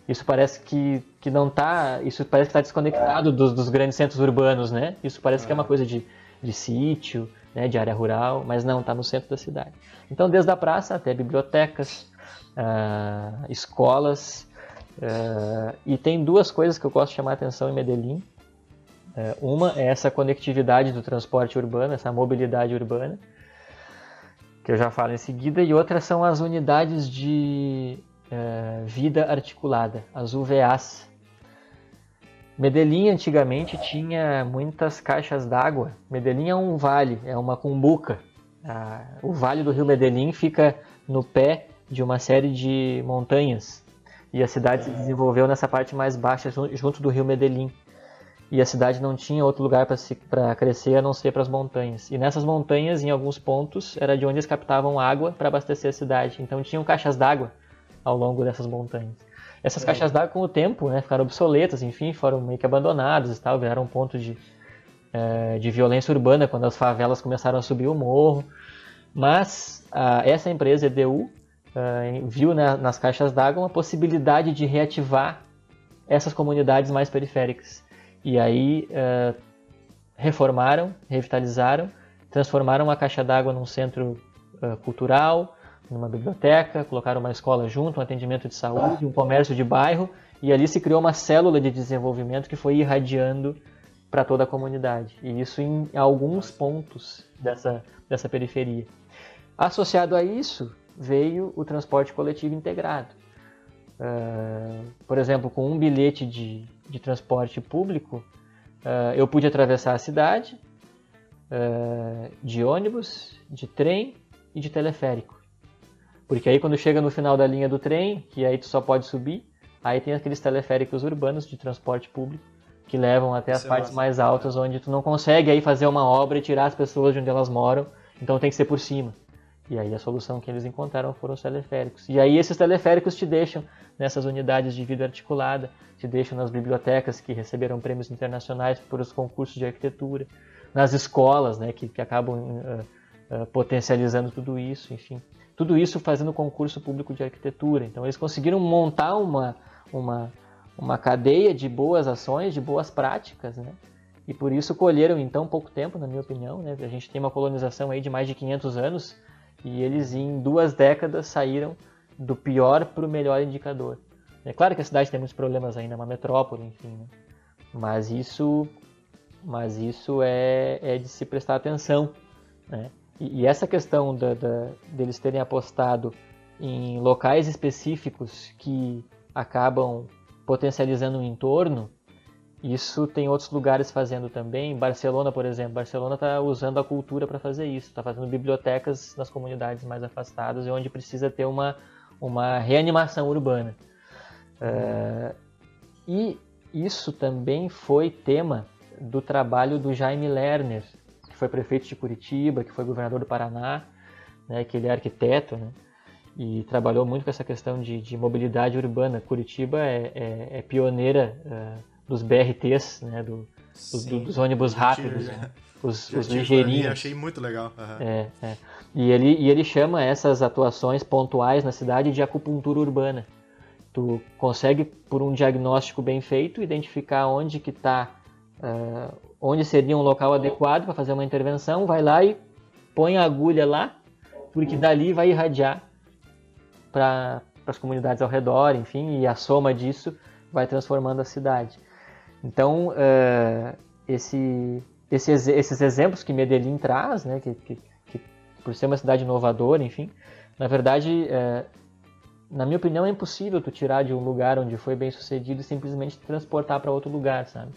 Isso parece que, que não está. Isso parece que está desconectado dos, dos, grandes centros urbanos, né? Isso parece que é uma coisa de, de sítio, né, de área rural, mas não, está no centro da cidade. Então, desde a praça até bibliotecas, uh, escolas, uh, e tem duas coisas que eu gosto de chamar a atenção em Medellín. Uh, uma é essa conectividade do transporte urbano, essa mobilidade urbana, que eu já falo em seguida, e outra são as unidades de vida articulada, as UVAs, Medellín antigamente tinha muitas caixas d'água. Medellín é um vale, é uma cumbuca. Ah, o vale do rio Medellín fica no pé de uma série de montanhas. E a cidade se desenvolveu nessa parte mais baixa, junto do rio Medellín. E a cidade não tinha outro lugar para crescer a não ser para as montanhas. E nessas montanhas, em alguns pontos, era de onde eles captavam água para abastecer a cidade. Então tinham caixas d'água ao longo dessas montanhas. Essas é. caixas d'água, com o tempo, né, ficaram obsoletas, enfim, foram meio que abandonadas e tal, viraram um ponto de, é, de violência urbana quando as favelas começaram a subir o morro. Mas a, essa empresa, EDU, a, viu né, nas caixas d'água uma possibilidade de reativar essas comunidades mais periféricas. E aí a, reformaram, revitalizaram, transformaram a caixa d'água num centro cultural, numa biblioteca, colocaram uma escola junto, um atendimento de saúde, um comércio de bairro, e ali se criou uma célula de desenvolvimento que foi irradiando para toda a comunidade. E isso em alguns pontos dessa, dessa periferia. Associado a isso, veio o transporte coletivo integrado. Uh, por exemplo, com um bilhete de, de transporte público, uh, eu pude atravessar a cidade uh, de ônibus, de trem e de teleférico. Porque aí quando chega no final da linha do trem, que aí tu só pode subir, aí tem aqueles teleféricos urbanos de transporte público que levam até as partes mais altas, onde tu não consegue aí fazer uma obra e tirar as pessoas de onde elas moram, então tem que ser por cima. E aí a solução que eles encontraram foram os teleféricos. E aí esses teleféricos te deixam nessas unidades de vida articulada, te deixam nas bibliotecas que receberam prêmios internacionais por os concursos de arquitetura, nas escolas, né, que, que acabam uh, uh, potencializando tudo isso, enfim. Tudo isso fazendo concurso público de arquitetura. Então eles conseguiram montar uma, uma, uma cadeia de boas ações, de boas práticas, né? E por isso colheram em tão pouco tempo, na minha opinião, né? A gente tem uma colonização aí de mais de 500 anos e eles em duas décadas saíram do pior para o melhor indicador. É claro que a cidade tem muitos problemas ainda, é uma metrópole, enfim, né? mas isso, mas isso é, é de se prestar atenção, né? E, e essa questão da, da, deles terem apostado em locais específicos que acabam potencializando o entorno, isso tem outros lugares fazendo também. Barcelona, por exemplo, Barcelona está usando a cultura para fazer isso, está fazendo bibliotecas nas comunidades mais afastadas, onde precisa ter uma, uma reanimação urbana. Uh, e isso também foi tema do trabalho do Jaime Lerner, que foi prefeito de Curitiba, que foi governador do Paraná, né, que ele é arquiteto, né, e trabalhou muito com essa questão de, de mobilidade urbana. Curitiba é, é, é pioneira uh, dos BRTs, né, do, Sim, dos ônibus rápidos, né, os, os ligeirinhos. Achei muito legal. Uhum. É, é. E, ele, e ele chama essas atuações pontuais na cidade de acupuntura urbana. Tu consegue, por um diagnóstico bem feito, identificar onde que está uh, onde seria um local adequado para fazer uma intervenção, vai lá e põe a agulha lá, porque dali vai irradiar para as comunidades ao redor, enfim, e a soma disso vai transformando a cidade. Então, uh, esse, esses, esses exemplos que Medellín traz, né, que, que, que, por ser uma cidade inovadora, enfim, na verdade, uh, na minha opinião, é impossível tu tirar de um lugar onde foi bem sucedido e simplesmente transportar para outro lugar, sabe?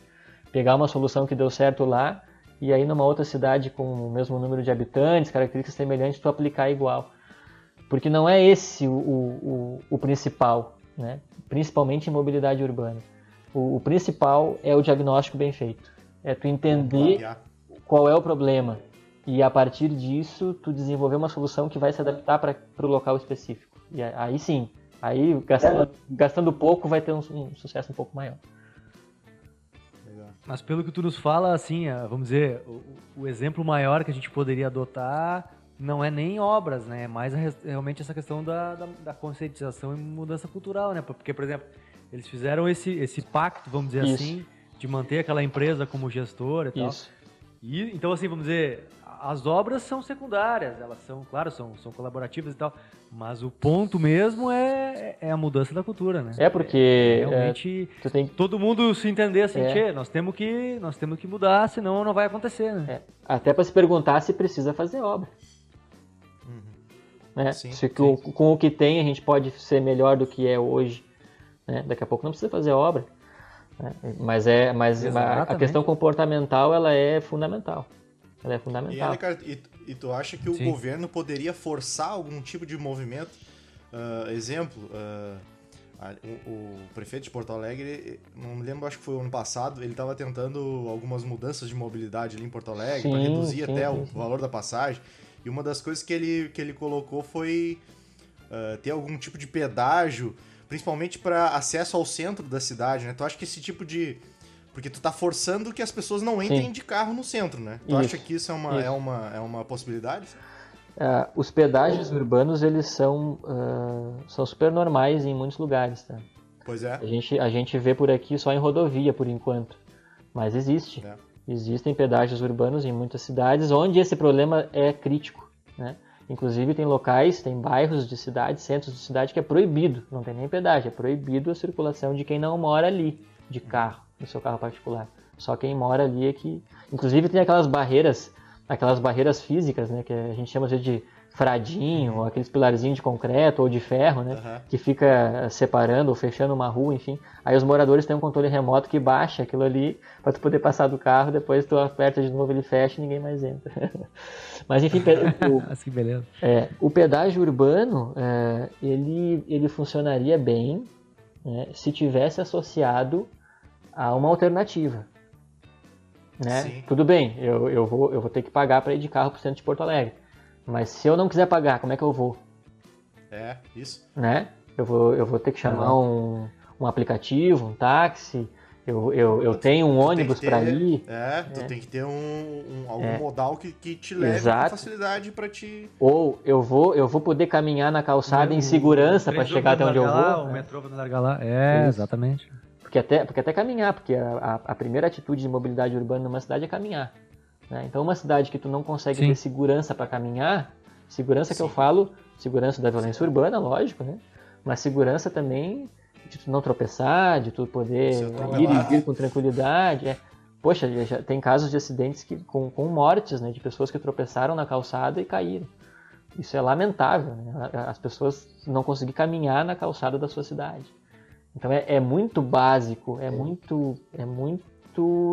Pegar uma solução que deu certo lá e aí numa outra cidade com o mesmo número de habitantes, características semelhantes, tu aplicar igual. Porque não é esse o, o, o principal, né? principalmente em mobilidade urbana. O, o, principal é o diagnóstico bem feito. É tu entender qual é o problema e a partir disso tu desenvolver uma solução que vai se adaptar para o local específico. E aí sim, aí gastando, gastando pouco vai ter um, um sucesso um pouco maior. Mas pelo que tu nos fala, assim, vamos dizer, o, o exemplo maior que a gente poderia adotar não é nem obras, né? É mais realmente essa questão da, da, da, conscientização e mudança cultural, né? Porque, por exemplo, eles fizeram esse, esse pacto, vamos dizer Isso. assim, de manter aquela empresa como gestora e Isso. tal. E, então, assim, vamos dizer, as obras são secundárias, elas são, claro, são, são colaborativas e tal, mas o ponto mesmo é, é a mudança da cultura, né? É porque é, realmente é, tem... todo mundo se entender assim, é. nós temos que nós temos que mudar, senão não vai acontecer, né? É. Até para se perguntar se precisa fazer obra. Uhum. Né? Sim, se. Com, com, o que tem a gente pode ser melhor do que é hoje, né? Daqui a pouco não precisa fazer obra. Né? Mas é, mas a, a questão comportamental ela é fundamental. Ela é fundamental. E, e, e tu acha que o Sim. governo poderia forçar algum tipo de movimento? Uh, exemplo, uh, o, o, prefeito de Porto Alegre, não me lembro, acho que foi o ano passado, ele estava tentando algumas mudanças de mobilidade ali em Porto Alegre para reduzir sim, até sim, o sim. valor da passagem. E uma das coisas que ele, que ele colocou foi uh, ter algum tipo de pedágio, principalmente para acesso ao centro da cidade, né? Tu acha que esse tipo de porque tu tá forçando que as pessoas não entrem Sim. de carro no centro, né? Tu isso. acha que isso é uma, isso. É uma, é uma possibilidade? Uh, os pedágios urbanos, eles são, uh, são super normais em muitos lugares, tá? Pois é. A gente, a gente vê por aqui só em rodovia, por enquanto. Mas existe. É. Existem pedágios urbanos em muitas cidades onde esse problema é crítico, né? Inclusive tem locais, tem bairros de cidade, centros de cidade que é proibido, não tem nem pedágio, é proibido a circulação de quem não mora ali, de carro no seu carro particular. Só quem mora ali é que. Inclusive tem aquelas barreiras, aquelas barreiras físicas, né? Que a gente chama de fradinho, ou aqueles pilarzinhos de concreto ou de ferro, né? Uhum. Que fica separando ou fechando uma rua, enfim. Aí os moradores têm um controle remoto que baixa aquilo ali para tu poder passar do carro, depois tu aperta de novo, ele fecha e ninguém mais entra. Mas enfim, o, que beleza. É, o pedágio urbano, é, ele, ele funcionaria bem né, se tivesse associado a uma alternativa. Né? Tudo bem, eu, eu, vou, eu vou ter que pagar para ir de carro para o centro de Porto Alegre. Mas se eu não quiser pagar, como é que eu vou? É, isso. Né? Eu vou, eu vou ter que chamar um, um aplicativo, um táxi, eu, eu, eu tenho um ônibus para ir. É, tu é. tem que ter um, um algum é. modal que, que te leve Exato. com facilidade para te. Ou eu vou, eu vou poder caminhar na calçada em segurança para chegar até onde eu vou. Lá, o metrô vai largar lá. É, Isso. exatamente. Porque até, porque até caminhar, porque a, a, primeira atitude de mobilidade urbana numa cidade é caminhar. Né? Então, uma cidade que tu não consegue Sim. ter segurança para caminhar, segurança Sim. que eu falo, segurança da violência urbana, lógico, né? Mas segurança também de tu não tropeçar, de tu poder ir e vir com tranquilidade. É. Poxa, já tem casos de acidentes que, com, com mortes, né? De pessoas que tropeçaram na calçada e caíram. Isso é lamentável, né? As pessoas não conseguir caminhar na calçada da sua cidade. Então é, é muito básico, é muito, é muito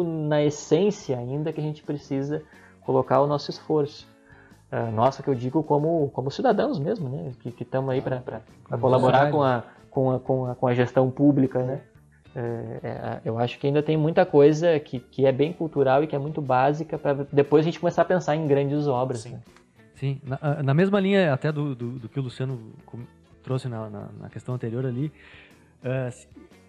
na essência ainda que a gente precisa colocar o nosso esforço. Uh, nossa, que eu digo como, como cidadãos mesmo, né? Que estamos aí para colaborar com a, com, a, com, a, com a gestão pública, né? É, é, eu acho que ainda tem muita coisa que, que é bem cultural e que é muito básica para depois a gente começar a pensar em grandes obras. Sim, né? Sim. Na, na, mesma linha até do, do, do que o Luciano trouxe na, na, na questão anterior ali, Uh,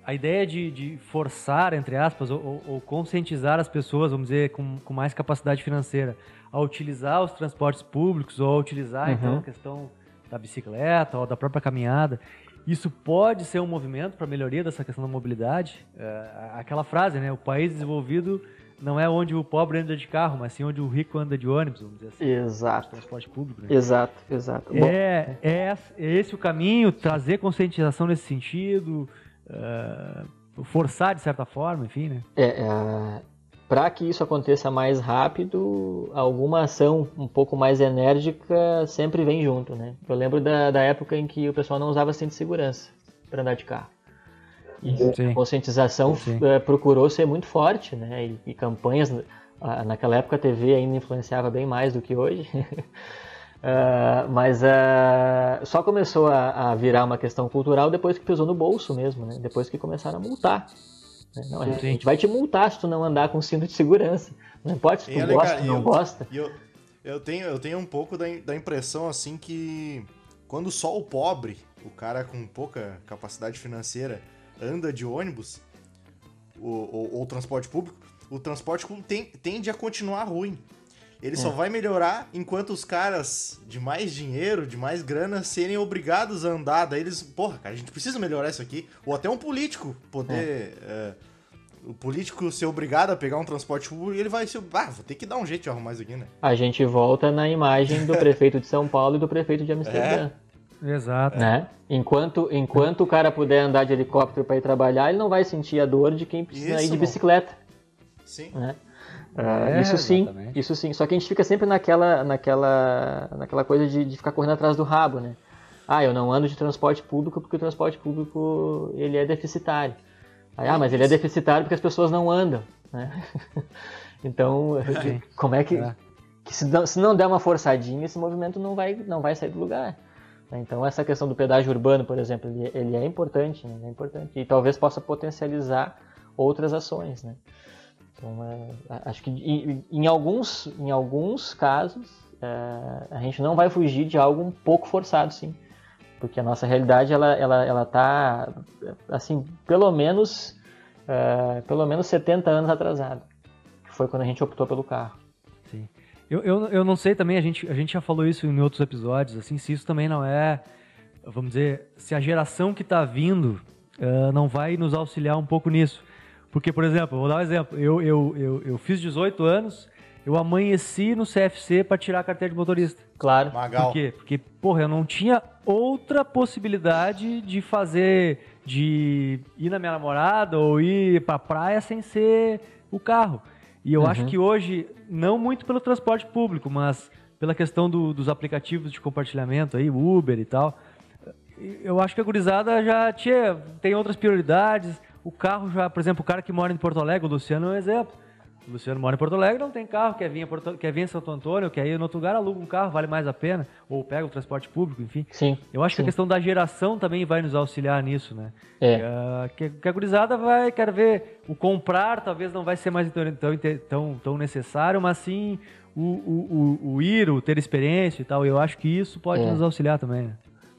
a ideia de, de, forçar, entre aspas, ou, ou, conscientizar as pessoas, vamos dizer, com, com, mais capacidade financeira, a utilizar os transportes públicos ou a utilizar, então, uhum. então, a questão da bicicleta ou da própria caminhada, isso pode ser um movimento para melhoria dessa questão da mobilidade. Uh, aquela frase, né? O país desenvolvido não é onde o pobre anda de carro, mas sim onde o rico anda de ônibus, vamos dizer assim. Exato. Transporte público. Né? Exato, exato. É, é, é, esse o caminho, trazer conscientização nesse sentido, uh, forçar de certa forma, enfim, né? É, é para que isso aconteça mais rápido, alguma ação um pouco mais enérgica sempre vem junto, né? Eu lembro da, da época em que o pessoal não usava cinto de segurança para andar de carro. E Sim. a conscientização uh, procurou ser muito forte, né? E, e campanhas, uh, naquela época a TV ainda influenciava bem mais do que hoje. uh, mas só começou a, a, virar uma questão cultural depois que pesou no bolso mesmo, né? Depois que começaram a multar. Né? Não, a, gente, a, gente, vai te multar se tu não andar com cinto de segurança. Não importa se tu e gosta ou não eu, gosta. Eu, eu, tenho, eu tenho um pouco da, da impressão assim que quando só o pobre, o cara com pouca capacidade financeira, anda de ônibus ou, ou, ou transporte público, o transporte tem, tende a continuar ruim. Ele é. só vai melhorar enquanto os caras de mais dinheiro, de mais grana, serem obrigados a andar. Daí eles, porra, cara, a gente precisa melhorar isso aqui. Ou até um político poder. É. É, o político ser obrigado a pegar um transporte público e ele vai ser. Ah, vou ter que dar um jeito de arrumar isso aqui, né? A gente volta na imagem do prefeito de São Paulo e do prefeito de Amsterdã. É. Exato. Né? Enquanto, enquanto o cara puder andar de helicóptero para ir trabalhar, ele não vai sentir a dor de quem precisa isso, ir de bicicleta. Sim. Né? É, isso sim, exatamente. isso sim. Só que a gente fica sempre naquela, naquela, naquela coisa de, de ficar correndo atrás do rabo, né? Ah, eu não ando de transporte público porque o transporte público ele é deficitário. Aí, ah, mas ele é deficitário porque as pessoas não andam, né? então, como é que, é. que se, não, se não der uma forçadinha, esse movimento não vai, não vai sair do lugar. Então, essa questão do pedágio urbano, por exemplo, ele, ele é importante, né? é importante e talvez possa potencializar outras ações, né? Então, é, acho que em, em, alguns, em alguns casos é, a gente não vai fugir de algo um pouco forçado, sim, porque a nossa realidade ela ela ela está assim pelo menos é, pelo menos 70 anos atrasada, que foi quando a gente optou pelo carro. Sim. Eu, eu, eu não sei também, a gente, a gente já falou isso em outros episódios, assim, se isso também não é, vamos dizer, se a geração que está vindo uh, não vai nos auxiliar um pouco nisso. Porque, por exemplo, vou dar um exemplo. Eu, eu, eu, eu fiz 18 anos, eu amanheci no CFC para tirar a carteira de motorista. Claro. Magal. Por quê? Porque, porra, eu não tinha outra possibilidade de fazer, de ir na minha namorada ou ir pra praia sem ser o carro. E eu uhum. acho que hoje, não muito pelo transporte público, mas pela questão do, dos aplicativos de compartilhamento aí, Uber e tal, eu acho que a gurizada já tinha, tem outras prioridades. O carro já, por exemplo, o cara que mora em Porto Alegre, o Luciano é um exemplo. O Luciano mora em Porto Alegre, não tem carro, quer vir, Porto, quer vir em Santo Antônio, quer ir em outro lugar, aluga um carro, vale mais a pena, ou pega o transporte público, enfim. Sim. Eu acho sim. que a questão da geração também vai nos auxiliar nisso, né? É. Que, que a gurizada vai, quer ver, o comprar talvez não vai ser mais tão, tão, tão necessário, mas sim o, o, o, o ir, o ter experiência e tal. Eu acho que isso pode é. nos auxiliar também, né?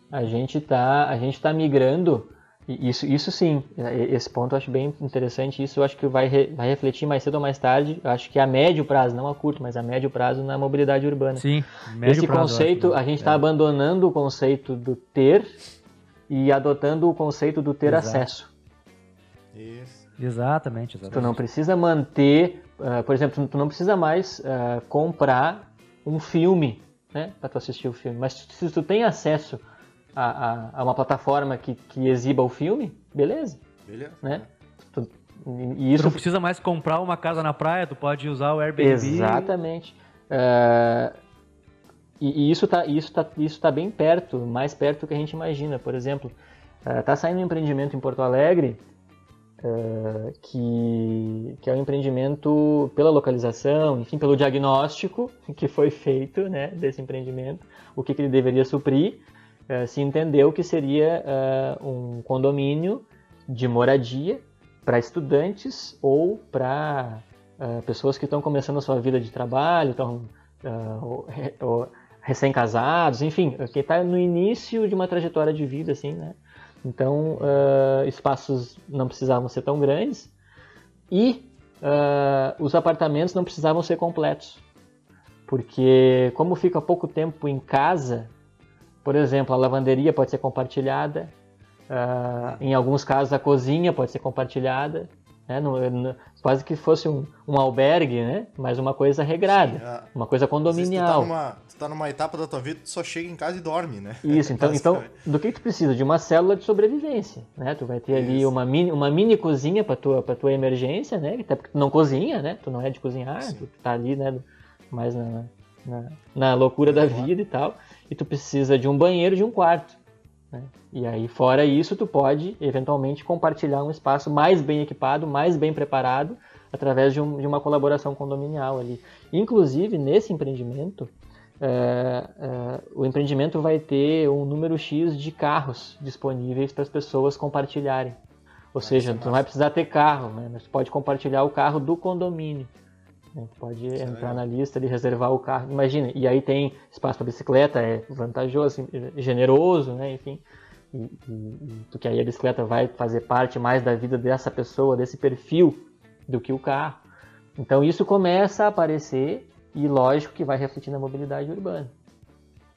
A gente tá, a gente tá migrando isso, isso sim, esse ponto eu acho bem interessante. Isso eu acho que vai, re, vai refletir mais cedo ou mais tarde. Eu acho que a médio prazo, não a curto, mas a médio prazo na mobilidade urbana. Sim, médio Esse prazo, conceito, a gente está é. abandonando o conceito do ter e adotando o conceito do ter Exato. acesso. Isso. Exatamente, exatamente. Tu não precisa manter, uh, por exemplo, tu não precisa mais uh, comprar um filme, né, para tu assistir o filme. Mas se tu tem acesso a, a, a uma plataforma que, que exiba o filme, beleza. Beleza. Né? Tu, e isso... Tu não precisa mais comprar uma casa na praia, tu pode usar o Airbnb. Exatamente. Uh, e, e, isso está isso tá, isso tá bem perto, mais perto do que a gente imagina. Por exemplo, está uh, saindo um empreendimento em Porto Alegre uh, que, que é um empreendimento pela localização, enfim, pelo diagnóstico que foi feito né, desse empreendimento, o que, que ele deveria suprir, eh, se entendeu que seria uh, um condomínio de moradia para estudantes ou para uh, pessoas que estão começando a sua vida de trabalho, estão recém-casados, enfim, que está no início de uma trajetória de vida, assim, né? Então, espaços não precisavam ser tão grandes e os apartamentos não precisavam ser completos, porque como fica pouco tempo em casa, por exemplo, a lavanderia pode ser compartilhada, uh, em alguns casos a cozinha pode ser compartilhada, né? no, no, quase que fosse um, um, albergue, né? mas uma coisa regrada, Sim, a... uma coisa condominial. Tu tá, numa, tu tá numa etapa da tua vida, tu só chega em casa e dorme, né? Isso, então, então do que tu precisa? De uma célula de sobrevivência, né? Tu vai ter ali uma mini, uma mini cozinha para tua, pra tua emergência, né? Até porque tu não cozinha, né? Tu não é de cozinhar, Sim. tu tá ali, né? Mais na, na, na loucura da vida e tal e tu precisa de um banheiro de um quarto. Né? E aí, fora isso, tu pode eventualmente compartilhar um espaço mais bem equipado, mais bem preparado, através de, um, de uma colaboração condominial ali. Inclusive, nesse empreendimento, é, é, o empreendimento vai ter um número X de carros disponíveis para as pessoas compartilharem. Ou seja, tu não vai precisar ter carro, né? mas tu pode compartilhar o carro do condomínio. Né? Pode Isso entrar é na lista e reservar o carro. Imagina, e aí tem espaço para bicicleta, é vantajoso, assim, generoso, né? Enfim. E, e, porque aí a bicicleta vai fazer parte mais da vida dessa pessoa, desse perfil, do que o carro. Então isso começa a aparecer e lógico que vai refletir na mobilidade urbana.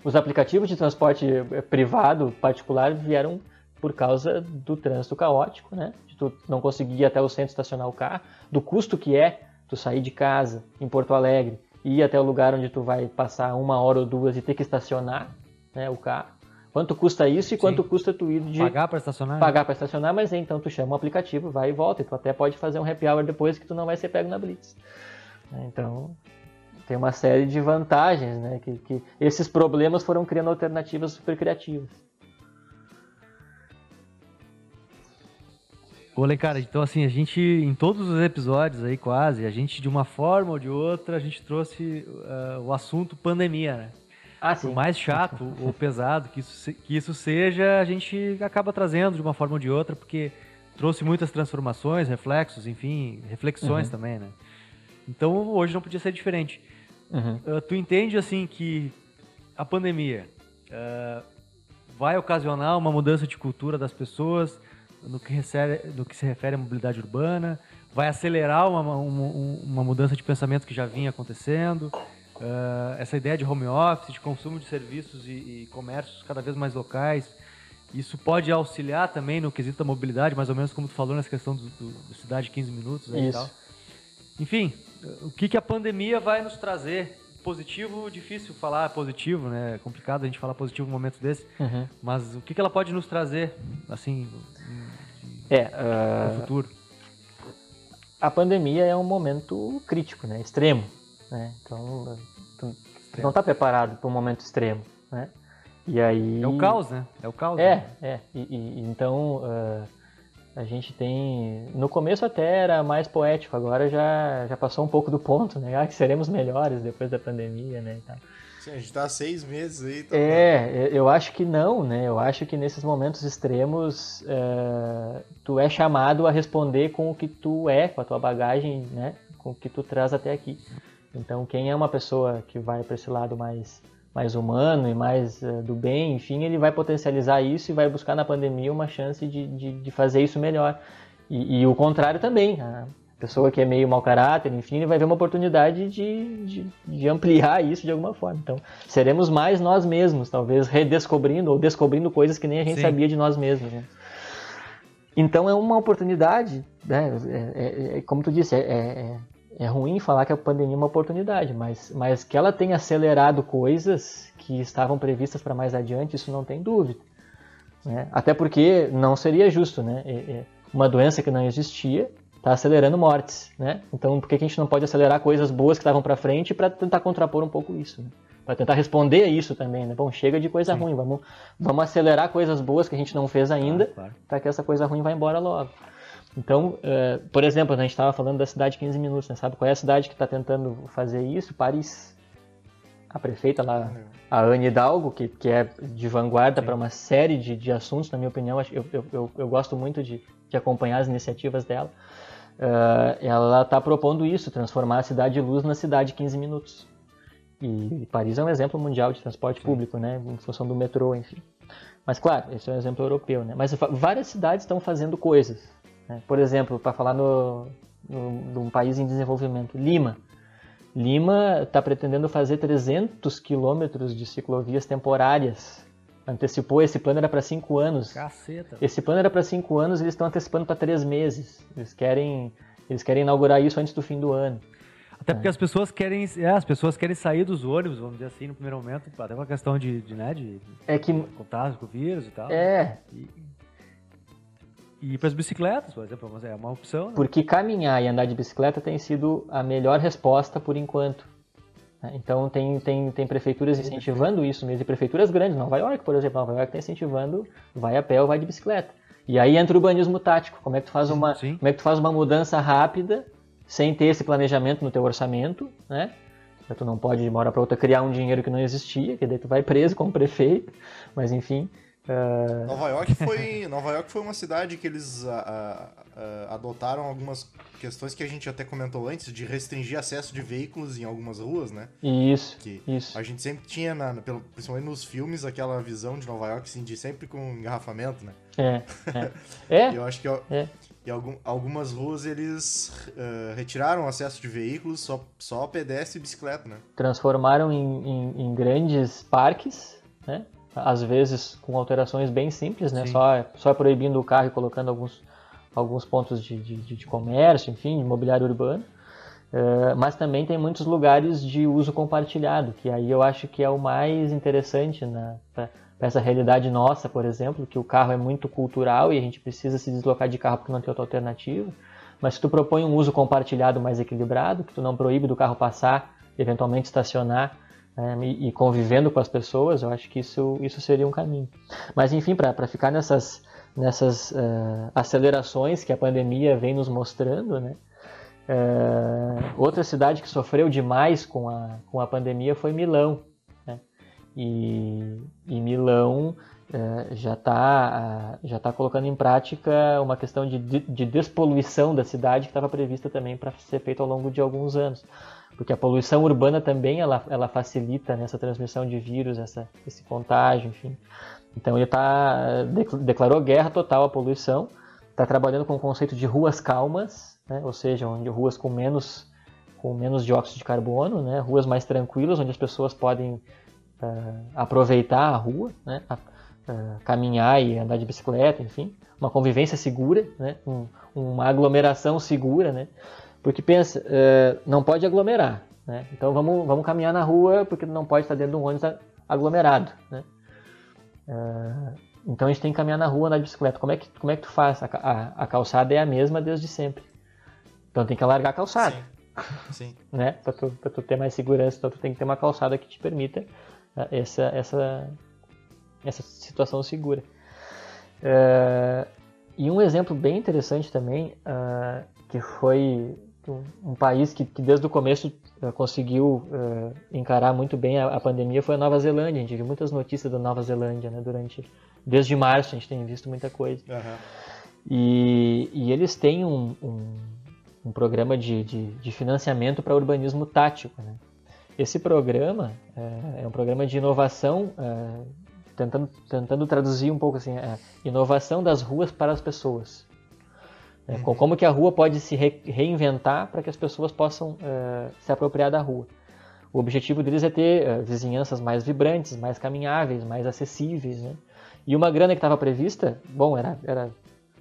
Os aplicativos de transporte eh, privado, particular, vieram por causa do trânsito caótico, né? De tu não conseguir ir até o centro estacionar o carro, do custo que é tu sair de casa em Porto Alegre e ir até o lugar onde tu vai passar uma hora ou duas e ter que estacionar né, o carro. Quanto custa isso e Sim. quanto custa tu ir de... Pagar para estacionar? Pagar para estacionar, mas então tu chama o aplicativo, vai e volta. E tu até pode fazer um happy hour depois que tu não vai ser pego na Blitz. Então, tem uma série de vantagens, né? Que, que esses problemas foram criando alternativas super criativas. Olha, cara, então assim, a gente, em todos os episódios aí quase, a gente de uma forma ou de outra, a gente trouxe uh, o assunto pandemia, né? Ah, sim. Por mais chato ou pesado que isso, que isso seja, a gente acaba trazendo de uma forma ou de outra, porque trouxe muitas transformações, reflexos, enfim, reflexões uhum. também, né? Então hoje não podia ser diferente. Uhum. Uh, tu entende assim que a pandemia uh, vai ocasionar uma mudança de cultura das pessoas no que, recebe, no que se refere à mobilidade urbana? Vai acelerar uma, uma, uma mudança de pensamento que já vinha acontecendo? Uh, essa ideia de home office, de consumo de serviços e, e, comércios cada vez mais locais, isso pode auxiliar também no quesito da mobilidade, mais ou menos como tu falou nessa questão do, do, do cidade 15 minutos e tal. Enfim, o que, que a pandemia vai nos trazer? Positivo, difícil falar positivo, né? É complicado a gente falar positivo em momentos desses. Uhum. Mas o que, que ela pode nos trazer, assim, é, uh, no futuro? A pandemia é um momento crítico, né? Extremo, né? Então, tu, tu não está preparado para um momento extremo, né? E aí... É o caos, né? É o caos. É, né? é. E, e, então... Uh, a gente tem. No começo até era mais poético, agora já, já passou um pouco do ponto, né? Ah, que seremos melhores depois da pandemia, né? Sim, a gente tá há seis meses aí. Tá é, eu acho que não, né? Eu acho que nesses momentos extremos é, tu é chamado a responder com o que tu é, com a tua bagagem, né? Com o que tu traz até aqui. Então, quem é uma pessoa que vai para esse lado mais mais humano e mais uh, do bem, enfim, ele vai potencializar isso e vai buscar na pandemia uma chance de, de, de fazer isso melhor. E, e, o contrário também, a pessoa que é meio mau caráter, enfim, ele vai ver uma oportunidade de, de, de ampliar isso de alguma forma. Então, seremos mais nós mesmos, talvez redescobrindo ou descobrindo coisas que nem a gente Sim. sabia de nós mesmos. Né? Então, é uma oportunidade, né? É, é, é, como tu disse, é, é é ruim falar que a pandemia é uma oportunidade, mas, mas que ela tenha acelerado coisas que estavam previstas para mais adiante, isso não tem dúvida. Né? Até porque não seria justo, né? Uma doença que não existia está acelerando mortes, né? Então, por que a gente não pode acelerar coisas boas que estavam para frente para tentar contrapor um pouco isso, né? Para tentar responder a isso também, né? Bom, chega de coisa Sim. ruim, vamos, vamos acelerar coisas boas que a gente não fez ainda, claro, claro. para que essa coisa ruim vá embora logo. Então, uh, por exemplo, a gente estava falando da cidade 15 minutos, né? sabe qual é a cidade que está tentando fazer isso? Paris. A prefeita lá, a Anne Hidalgo, que, que é de vanguarda para uma série de, de assuntos, na minha opinião, eu, eu, eu, eu gosto muito de, de acompanhar as iniciativas dela. Uh, ela está propondo isso, transformar a cidade de luz na cidade 15 minutos. E Paris é um exemplo mundial de transporte Sim. público, né, em função do metrô, enfim. Mas claro, esse é um exemplo europeu, né? Mas várias cidades estão fazendo coisas. Né? Por exemplo, para falar no, no, de um país em desenvolvimento, Lima. Lima está pretendendo fazer 300 quilômetros de ciclovias temporárias. Antecipou, esse plano era para cinco anos. Caceta. Esse plano era para cinco anos, eles estão antecipando para três meses. Eles querem, eles querem inaugurar isso antes do fim do ano. Até porque é. as pessoas querem, é, as pessoas querem sair dos ônibus, vamos dizer assim, no primeiro momento, até uma questão de, de, né, de é que contágio com o vírus e tal. É. E, e para as bicicletas, por exemplo, é uma opção. Né? Porque caminhar e andar de bicicleta tem sido a melhor resposta por enquanto. Né? Então tem, tem, tem prefeituras incentivando isso mesmo, e prefeituras grandes, Nova York, por exemplo, Nova York está incentivando vai a pé ou vai de bicicleta. E aí entra o urbanismo tático, como é que tu faz uma, Sim. como é que tu faz uma mudança rápida sem ter esse planejamento no teu orçamento, né? Tu não pode de uma hora para outra criar um dinheiro que não existia, que daí tu vai preso como prefeito, mas enfim, Uh... Nova York foi Nova York foi uma cidade que eles uh, uh, adotaram algumas questões que a gente até comentou antes de restringir acesso de veículos em algumas ruas, né? Isso. Que isso. A gente sempre tinha, na, pelo, principalmente nos filmes, aquela visão de Nova York assim, de sempre com engarrafamento, né? É. É. é. eu acho que é, é. que algum, algumas ruas eles uh, retiraram o acesso de veículos, só, só pedestre e bicicleta, né? Transformaram em, em, em grandes parques, né? Às vezes com alterações bem simples, né? Só, só proibindo o carro e colocando alguns, alguns pontos de, de, de comércio, enfim, de mobiliário urbano. Uh, mas também tem muitos lugares de uso compartilhado, que aí eu acho que é o mais interessante na, para essa realidade nossa, por exemplo, que o carro é muito cultural e a gente precisa se deslocar de carro porque não tem outra alternativa. Mas se tu propõe um uso compartilhado mais equilibrado, que tu não proíbe do carro passar, eventualmente estacionar é, e, convivendo com as pessoas, eu acho que isso, isso seria um caminho. Mas enfim, para ficar nessas, nessas uh, acelerações que a pandemia vem nos mostrando, né? Uh, outra cidade que sofreu demais com a, com a pandemia foi Milão. E, e Milão é, já está já tá colocando em prática uma questão de, de despoluição da cidade que estava prevista também para ser feita ao longo de alguns anos. Porque a poluição urbana também ela, ela facilita nessa transmissão de vírus, essa, esse contágio, enfim. Então ele tá, declarou guerra total à poluição, está trabalhando com o conceito de ruas calmas, né? ou seja, onde ruas com menos, com menos dióxido de carbono, né? ruas mais tranquilas, onde as pessoas podem uh, aproveitar a rua, né? A, uh, caminhar e andar de bicicleta, enfim, uma convivência segura, né? Um, uma aglomeração segura, né? Porque pensa, uh, não pode aglomerar, né? Então vamos, vamos caminhar na rua porque não pode estar dentro de um ônibus aglomerado, né? então a gente tem que caminhar na rua, andar de bicicleta. Como é que, como é que tu faz? A, a, a calçada é a mesma desde sempre. Então tem que alargar a calçada. Sim. Sim. né? Para tu, tu ter mais segurança, então tu tem que ter uma calçada que te permita essa, essa, essa situação segura. Uh, e um exemplo bem interessante também, uh, que foi um, país que, que, desde o começo uh, conseguiu encarar muito bem a, a, pandemia, foi a Nova Zelândia. A gente viu muitas notícias da Nova Zelândia, né, durante, desde março a gente tem visto muita coisa. Uhum. E, e, eles têm um, um, um programa de, de, de financiamento para urbanismo tático, né? Esse programa é, é um programa de inovação, é, tentando, tentando traduzir um pouco assim, é, inovação das ruas para as pessoas. É, uhum. Como que a rua pode se re, reinventar para que as pessoas possam é, se apropriar da rua. O objetivo deles é ter é, vizinhanças mais vibrantes, mais caminháveis, mais acessíveis. Né? E uma grana que estava prevista, bom, era, era,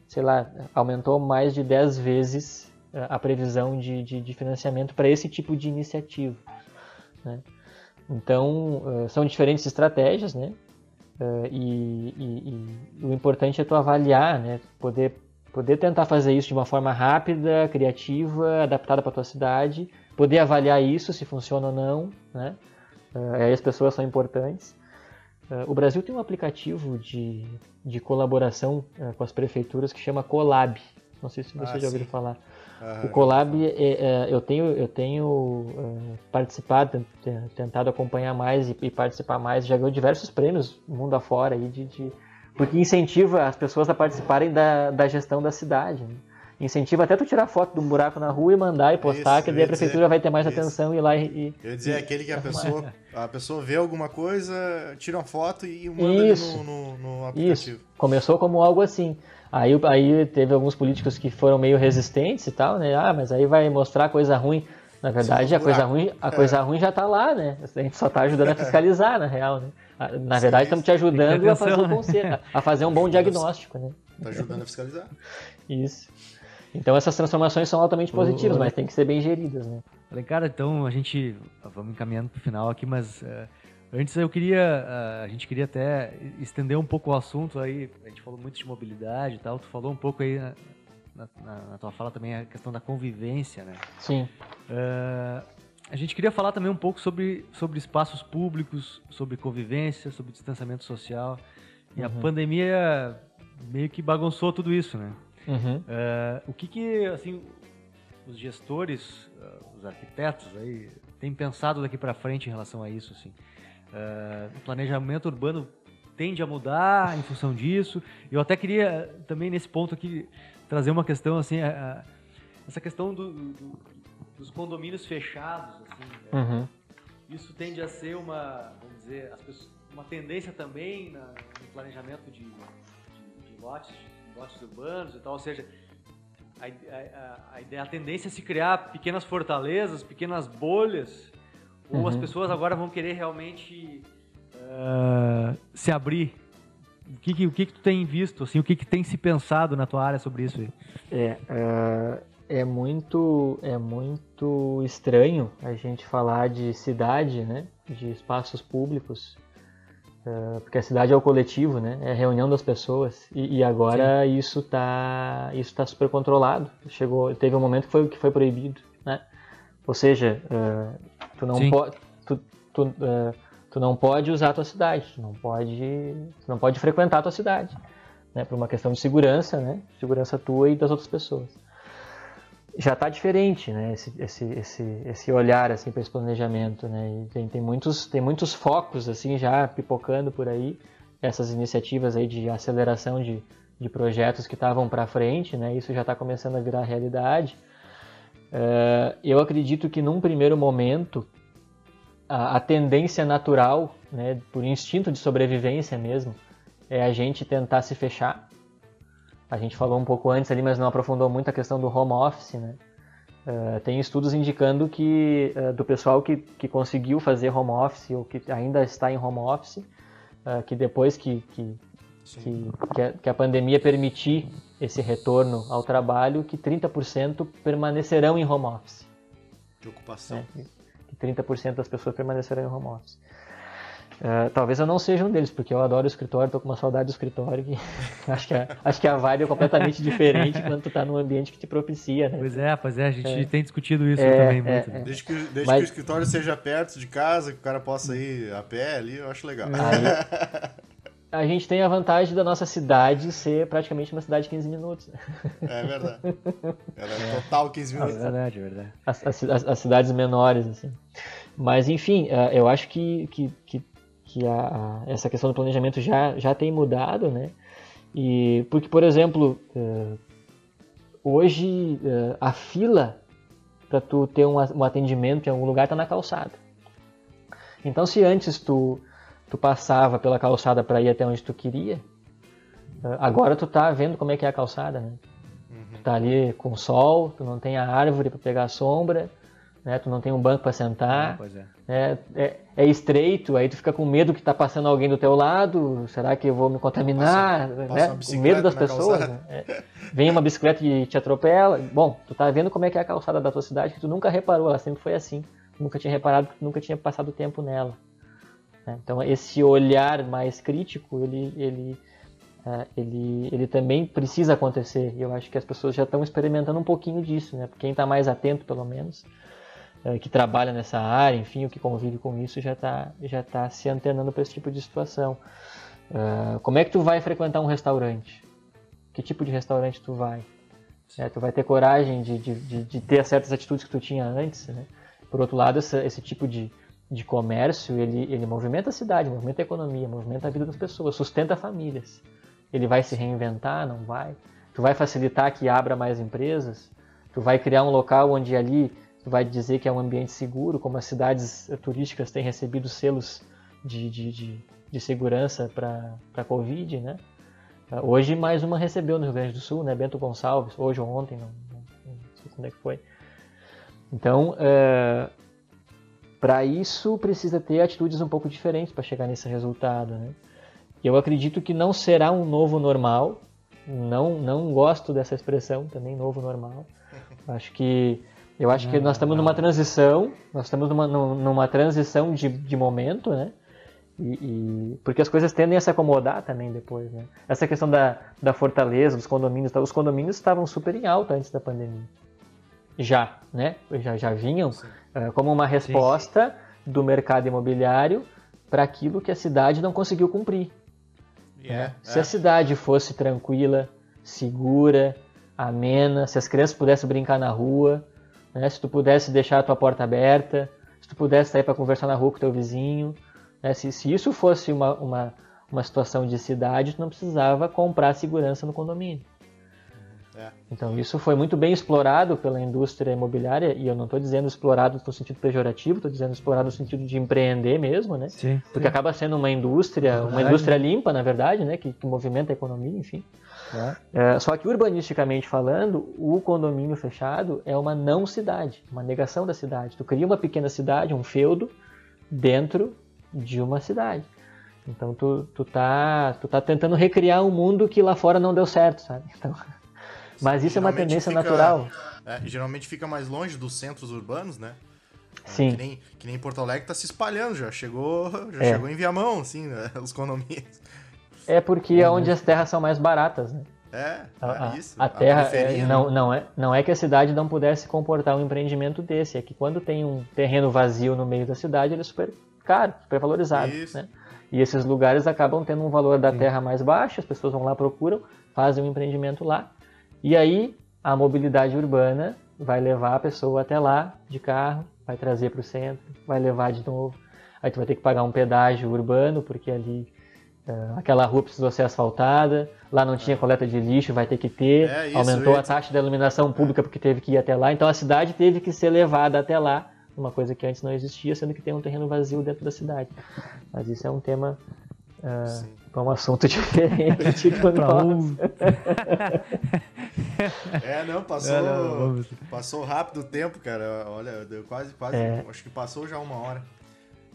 sei lá, aumentou mais de 10 vezes a previsão de, de, de financiamento para esse tipo de iniciativa. Né? Então, uh, são diferentes estratégias, né? Uh, e, e, e, o importante é tu avaliar, né? Poder, poder tentar fazer isso de uma forma rápida, criativa, adaptada para tua cidade, poder avaliar isso, se funciona ou não, né? Uh, aí as pessoas são importantes. o Brasil tem um aplicativo de, de colaboração com as prefeituras que chama Colab. Não sei se você ah, já ouviu falar. Ah, o Colab, é, é, eu tenho, eu tenho é, participado, tentado acompanhar mais e, e, participar mais, já ganhou diversos prêmios mundo afora, aí de, de, porque incentiva as pessoas a participarem da, da gestão da cidade. Né? Incentiva até tu tirar foto de um buraco na rua e mandar e postar, isso, que daí a prefeitura dizer, vai ter mais isso. atenção e ir lá e. Eu ia dizer, e, aquele que a pessoa, a pessoa vê alguma coisa, tira uma foto e manda isso, no, no, no aplicativo. Isso. Começou como algo assim. Aí, aí teve alguns políticos que foram meio resistentes e tal, né? Ah, mas aí vai mostrar coisa ruim. Na verdade, a coisa ruim, a coisa é. ruim já está lá, né? A gente só está ajudando a fiscalizar, na real, né? Na verdade, estamos te ajudando a fazer um conselho, a fazer um bom diagnóstico, né? Está ajudando a fiscalizar. Isso. Então essas transformações são altamente positivas, mas tem que ser bem geridas, né? Falei, cara, então a gente vamos encaminhando para o final aqui, mas uh, Antes eu queria, a gente queria até estender um pouco o assunto aí, a gente falou muito de mobilidade e tal, tu falou um pouco aí na, na, na tua fala também a questão da convivência, né? Sim. Uh, a gente queria falar também um pouco sobre, sobre espaços públicos, sobre convivência, sobre distanciamento social. E uhum. a pandemia meio que bagunçou tudo isso, né? Uhum. Uh, o que que, assim, os gestores, uh, os arquitetos aí, têm pensado daqui para frente em relação a isso, assim? O planejamento urbano tende a mudar em função disso. Eu até queria também nesse ponto aqui trazer uma questão assim, a, a, essa questão do, do, dos condomínios fechados, assim, né? uhum. isso tende a ser uma, vamos dizer, pessoas, uma tendência também na, no planejamento de, de, de lotes, de lotes urbanos e tal, ou seja, a, a, a, a, tendência é se criar pequenas fortalezas, pequenas bolhas, ou as uhum. pessoas agora vão querer realmente uh, se abrir? O que, que, o que, que tu tem visto, assim, o que, que tem se pensado na tua área sobre isso? É, uh, é muito é muito estranho a gente falar de cidade, né, de espaços públicos, uh, porque a cidade é o coletivo, né, é a reunião das pessoas e, e agora Sim. isso tá isso tá super controlado. Chegou, teve um momento que foi que foi proibido, né? Ou seja, uh, tu não pode tu, tu, tu não pode usar a tua cidade, tu não pode, tu não pode frequentar a tua cidade, né, por uma questão de segurança, né, segurança tua e das outras pessoas. Já está diferente, né, esse, esse, esse, esse olhar assim para esse planejamento, né, e tem, tem muitos tem muitos focos assim já pipocando por aí, essas iniciativas aí de aceleração de, de projetos que estavam para frente, né, isso já está começando a virar realidade. Uh, eu acredito que num primeiro momento a, a tendência natural, né, por instinto de sobrevivência mesmo, é a gente tentar se fechar. A gente falou um pouco antes ali, mas não aprofundou muito a questão do home office, né? Uh, tem estudos indicando que uh, do pessoal que, que conseguiu fazer home office ou que ainda está em home office, uh, que depois que, que, que, que, a, que a pandemia permitir esse retorno ao trabalho, que 30% permanecerão em home office. De ocupação. É, 30% das pessoas permanecerão em home office. Uh, talvez eu não seja um deles, porque eu adoro o escritório, estou com uma saudade do escritório. Que acho, que a, acho que a vibe é completamente diferente quando tu está num ambiente que te propicia. Né? Pois é, pois é, a gente é. tem discutido isso é, também é, muito. Né? Desde, que, desde Mas... que o escritório seja perto de casa, que o cara possa ir a pé ali, eu acho legal. Aí, a gente tem a vantagem da nossa cidade ser praticamente uma cidade de 15 minutos. É verdade. É, é. total 15 minutos. É verdade, é verdade. As, as, as, cidades menores, assim. Mas, enfim, é, eu acho que, que, que, que a, a, essa questão do planejamento já, já tem mudado, né? E, porque, por exemplo, é, hoje a fila para tu ter um, um atendimento em algum lugar está na calçada. Então, se antes tu tu passava pela calçada para ir até onde tu queria. Eh, agora tu tá vendo como é que é a calçada, né? Uhum. Tu tá ali com sol, tu não tem a árvore para pegar a sombra, né? Tu não tem um banco para sentar. É, é. É, é, estreito, aí tu fica com medo que tá passando alguém do teu lado. Será que eu vou me contaminar? Passa, né? passa o medo das pessoas. Né? É. Vem uma bicicleta e te atropela. Bom, tu tá vendo como é que é a calçada da tua cidade que tu nunca reparou, ela sempre foi assim. Tu nunca tinha reparado tu nunca tinha passado tempo nela. Né? Então esse olhar mais crítico, ele, ele, uh, ele, ele também precisa acontecer. E eu acho que as pessoas já estão experimentando um pouquinho disso, né? Quem está mais atento, pelo menos, uh, que trabalha nessa área, enfim, o que convive com isso, já está já tá se antenando para esse tipo de situação. Uh, como é que tu vai frequentar um restaurante? Que tipo de restaurante tu vai? É, tu vai ter coragem de, de, de, de, ter certas atitudes que tu tinha antes, né? Por outro lado, esse tipo de, de comércio, ele, ele movimenta a cidade, movimenta a economia, movimenta a vida das pessoas, sustenta famílias. Ele vai se reinventar, não vai? Tu vai facilitar que abra mais empresas? Tu vai criar um local onde ali tu vai dizer que é um ambiente seguro, como as cidades turísticas têm recebido selos de, de, de, de segurança para a Covid, né? Hoje mais uma recebeu no Rio Grande do Sul, né? Bento Gonçalves, hoje ou ontem, não, não, não sei quando é que foi. Então, uh, para isso, precisa ter atitudes um pouco diferentes para chegar nesse resultado. Né? Eu acredito que não será um novo normal. Não, não gosto dessa expressão também, novo normal. Acho que eu acho não, que nós estamos não. numa transição, nós estamos numa, numa transição de, de momento, né? E, e, porque as coisas tendem a se acomodar também depois, né? Essa questão da, da fortaleza, dos condomínios, os condomínios estavam super em alta antes da pandemia. Já, né? Já, já vinham. É, como uma resposta Sim. do mercado imobiliário para aquilo que a cidade não conseguiu cumprir. Yeah, né? Se a cidade fosse tranquila, segura, amena, se as crianças pudessem brincar na rua, né? se tu pudesse deixar a tua porta aberta, se tu pudesse sair para conversar na rua com teu vizinho, né? se, se isso fosse uma, uma, uma situação de cidade, tu não precisava comprar segurança no condomínio. É. Então isso foi muito bem explorado pela indústria imobiliária e eu não estou dizendo explorado no sentido pejorativo, estou dizendo explorado no sentido de empreender mesmo, né? Sim, Porque sim. acaba sendo uma indústria, uma indústria limpa, na verdade, né? Que, que movimenta a economia, enfim. É. É, só que urbanisticamente falando, o condomínio fechado é uma não cidade, uma negação da cidade. Tu cria uma pequena cidade, um feudo, dentro de uma cidade. Então tu, tu, tá, tu tá tentando recriar um mundo que lá fora não deu certo, sabe? Então, mas isso é uma tendência fica, natural. É, geralmente fica mais longe dos centros urbanos, né? É, Sim. Que nem, que nem Porto Alegre tá se espalhando, já chegou, já é. chegou em Viamão, assim, né? os condomínios. É porque é onde as terras são mais baratas, né? É, a, é isso. A, a terra é, né? não, não, é, não é que a cidade não pudesse comportar um empreendimento desse, é que quando tem um terreno vazio no meio da cidade, ele é super caro, super valorizado. Isso. Né? E esses lugares acabam tendo um valor da terra mais baixo, as pessoas vão lá, procuram, fazem um empreendimento lá. E aí a mobilidade urbana vai levar a pessoa até lá de carro, vai trazer para o centro, vai levar de novo. Aí tu vai ter que pagar um pedágio urbano, porque ali uh, aquela rua precisou ser asfaltada, lá não tinha coleta de lixo, vai ter que ter, é, isso, aumentou isso. a taxa de iluminação pública porque teve que ir até lá, então a cidade teve que ser levada até lá uma coisa que antes não existia, sendo que tem um terreno vazio dentro da cidade. Mas isso é um tema uh, para um assunto diferente. tipo um... é, não, passou, é, não, passou rápido o tempo, cara. Olha, deu quase, quase, é. acho que passou já uma hora.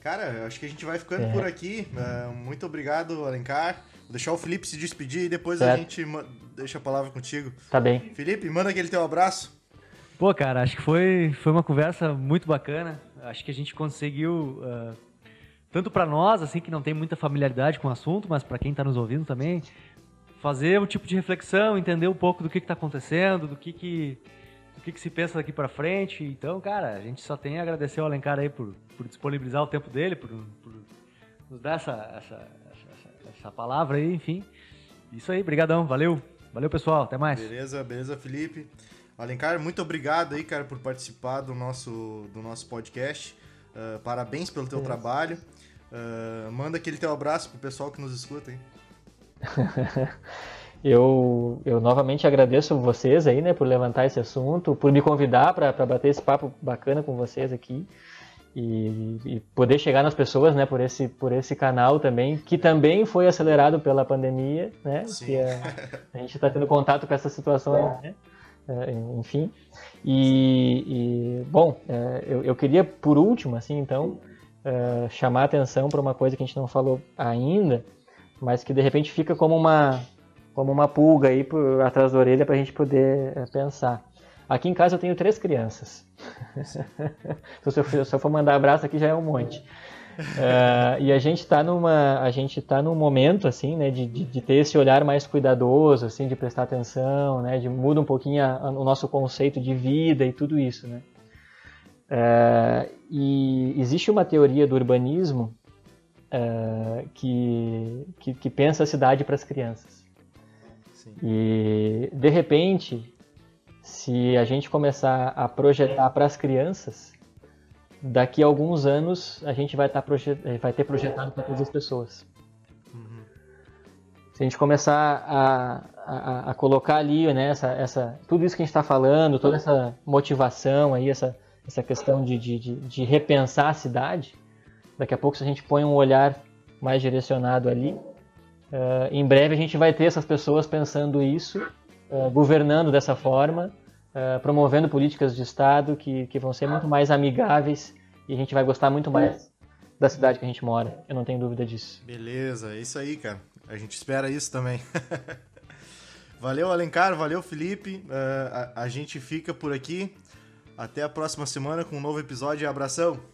Cara, acho que a gente vai ficando é. por aqui. Uh, muito obrigado, Alencar. Vou deixar o Felipe se despedir e depois certo. a gente deixa a palavra contigo. Tá bem. Felipe, manda aquele teu abraço. Pô, cara, acho que foi, foi uma conversa muito bacana. Acho que a gente conseguiu, uh, tanto para nós, assim, que não tem muita familiaridade com o assunto, mas para quem está nos ouvindo também, fazer um tipo de reflexão, entender um pouco do que está acontecendo, do que, que, do que, que se pensa daqui para frente. Então, cara, a gente só tem a agradecer ao Alencar aí por, por disponibilizar o tempo dele, por, por nos dar essa, essa, essa, essa palavra aí, enfim. Isso aí, brigadão, valeu. Valeu, pessoal, até mais. Beleza, beleza, Felipe. Alencar, muito obrigado aí, cara, por participar do nosso, do nosso podcast. Uh, parabéns pelo teu é. trabalho. Uh, manda aquele teu abraço pro pessoal que nos escuta aí. eu, eu novamente agradeço vocês aí, né, por levantar esse assunto, por me convidar para bater esse papo bacana com vocês aqui. E, e, poder chegar nas pessoas, né, por esse, por esse canal também, que também foi acelerado pela pandemia, né, Sim. que a, a gente está tendo contato com essa situação, né, é, enfim. E, e bom, é, eu, eu, queria, por último, assim, então, é, chamar a atenção para uma coisa que a gente não falou ainda, mas que de repente fica como uma, como uma pulga aí por, atrás da orelha para a gente poder é, pensar. Aqui em casa eu tenho três crianças. se, eu, se eu for mandar abraço aqui já é um monte. Uh, e a gente está numa a gente está num momento assim né de, de, de, ter esse olhar mais cuidadoso assim de prestar atenção né de muda um pouquinho a, a, o nosso conceito de vida e tudo isso né uh, e existe uma teoria do urbanismo uh, que, que, que pensa a cidade para as crianças Sim. e de repente se a gente começar a projetar para as crianças daqui a alguns anos a gente vai, tá eh, vai ter projetado para todas as pessoas. Uhum. Se a gente começar a, a, a, colocar ali, né, essa, essa, tudo isso que a gente está falando, toda essa motivação aí, essa, essa questão de, de, de, de, repensar a cidade, daqui a pouco se a gente põe um olhar mais direcionado ali, uh, em breve a gente vai ter essas pessoas pensando isso, uh, governando dessa forma, uh, promovendo políticas de Estado que, que vão ser muito mais amigáveis e a gente vai gostar muito mais da cidade que a gente mora. Eu não tenho dúvida disso. Beleza, é isso aí, cara. A gente espera isso também. valeu, Alencar, valeu, Felipe. A, a gente fica por aqui. Até a próxima semana com um novo episódio. Abração!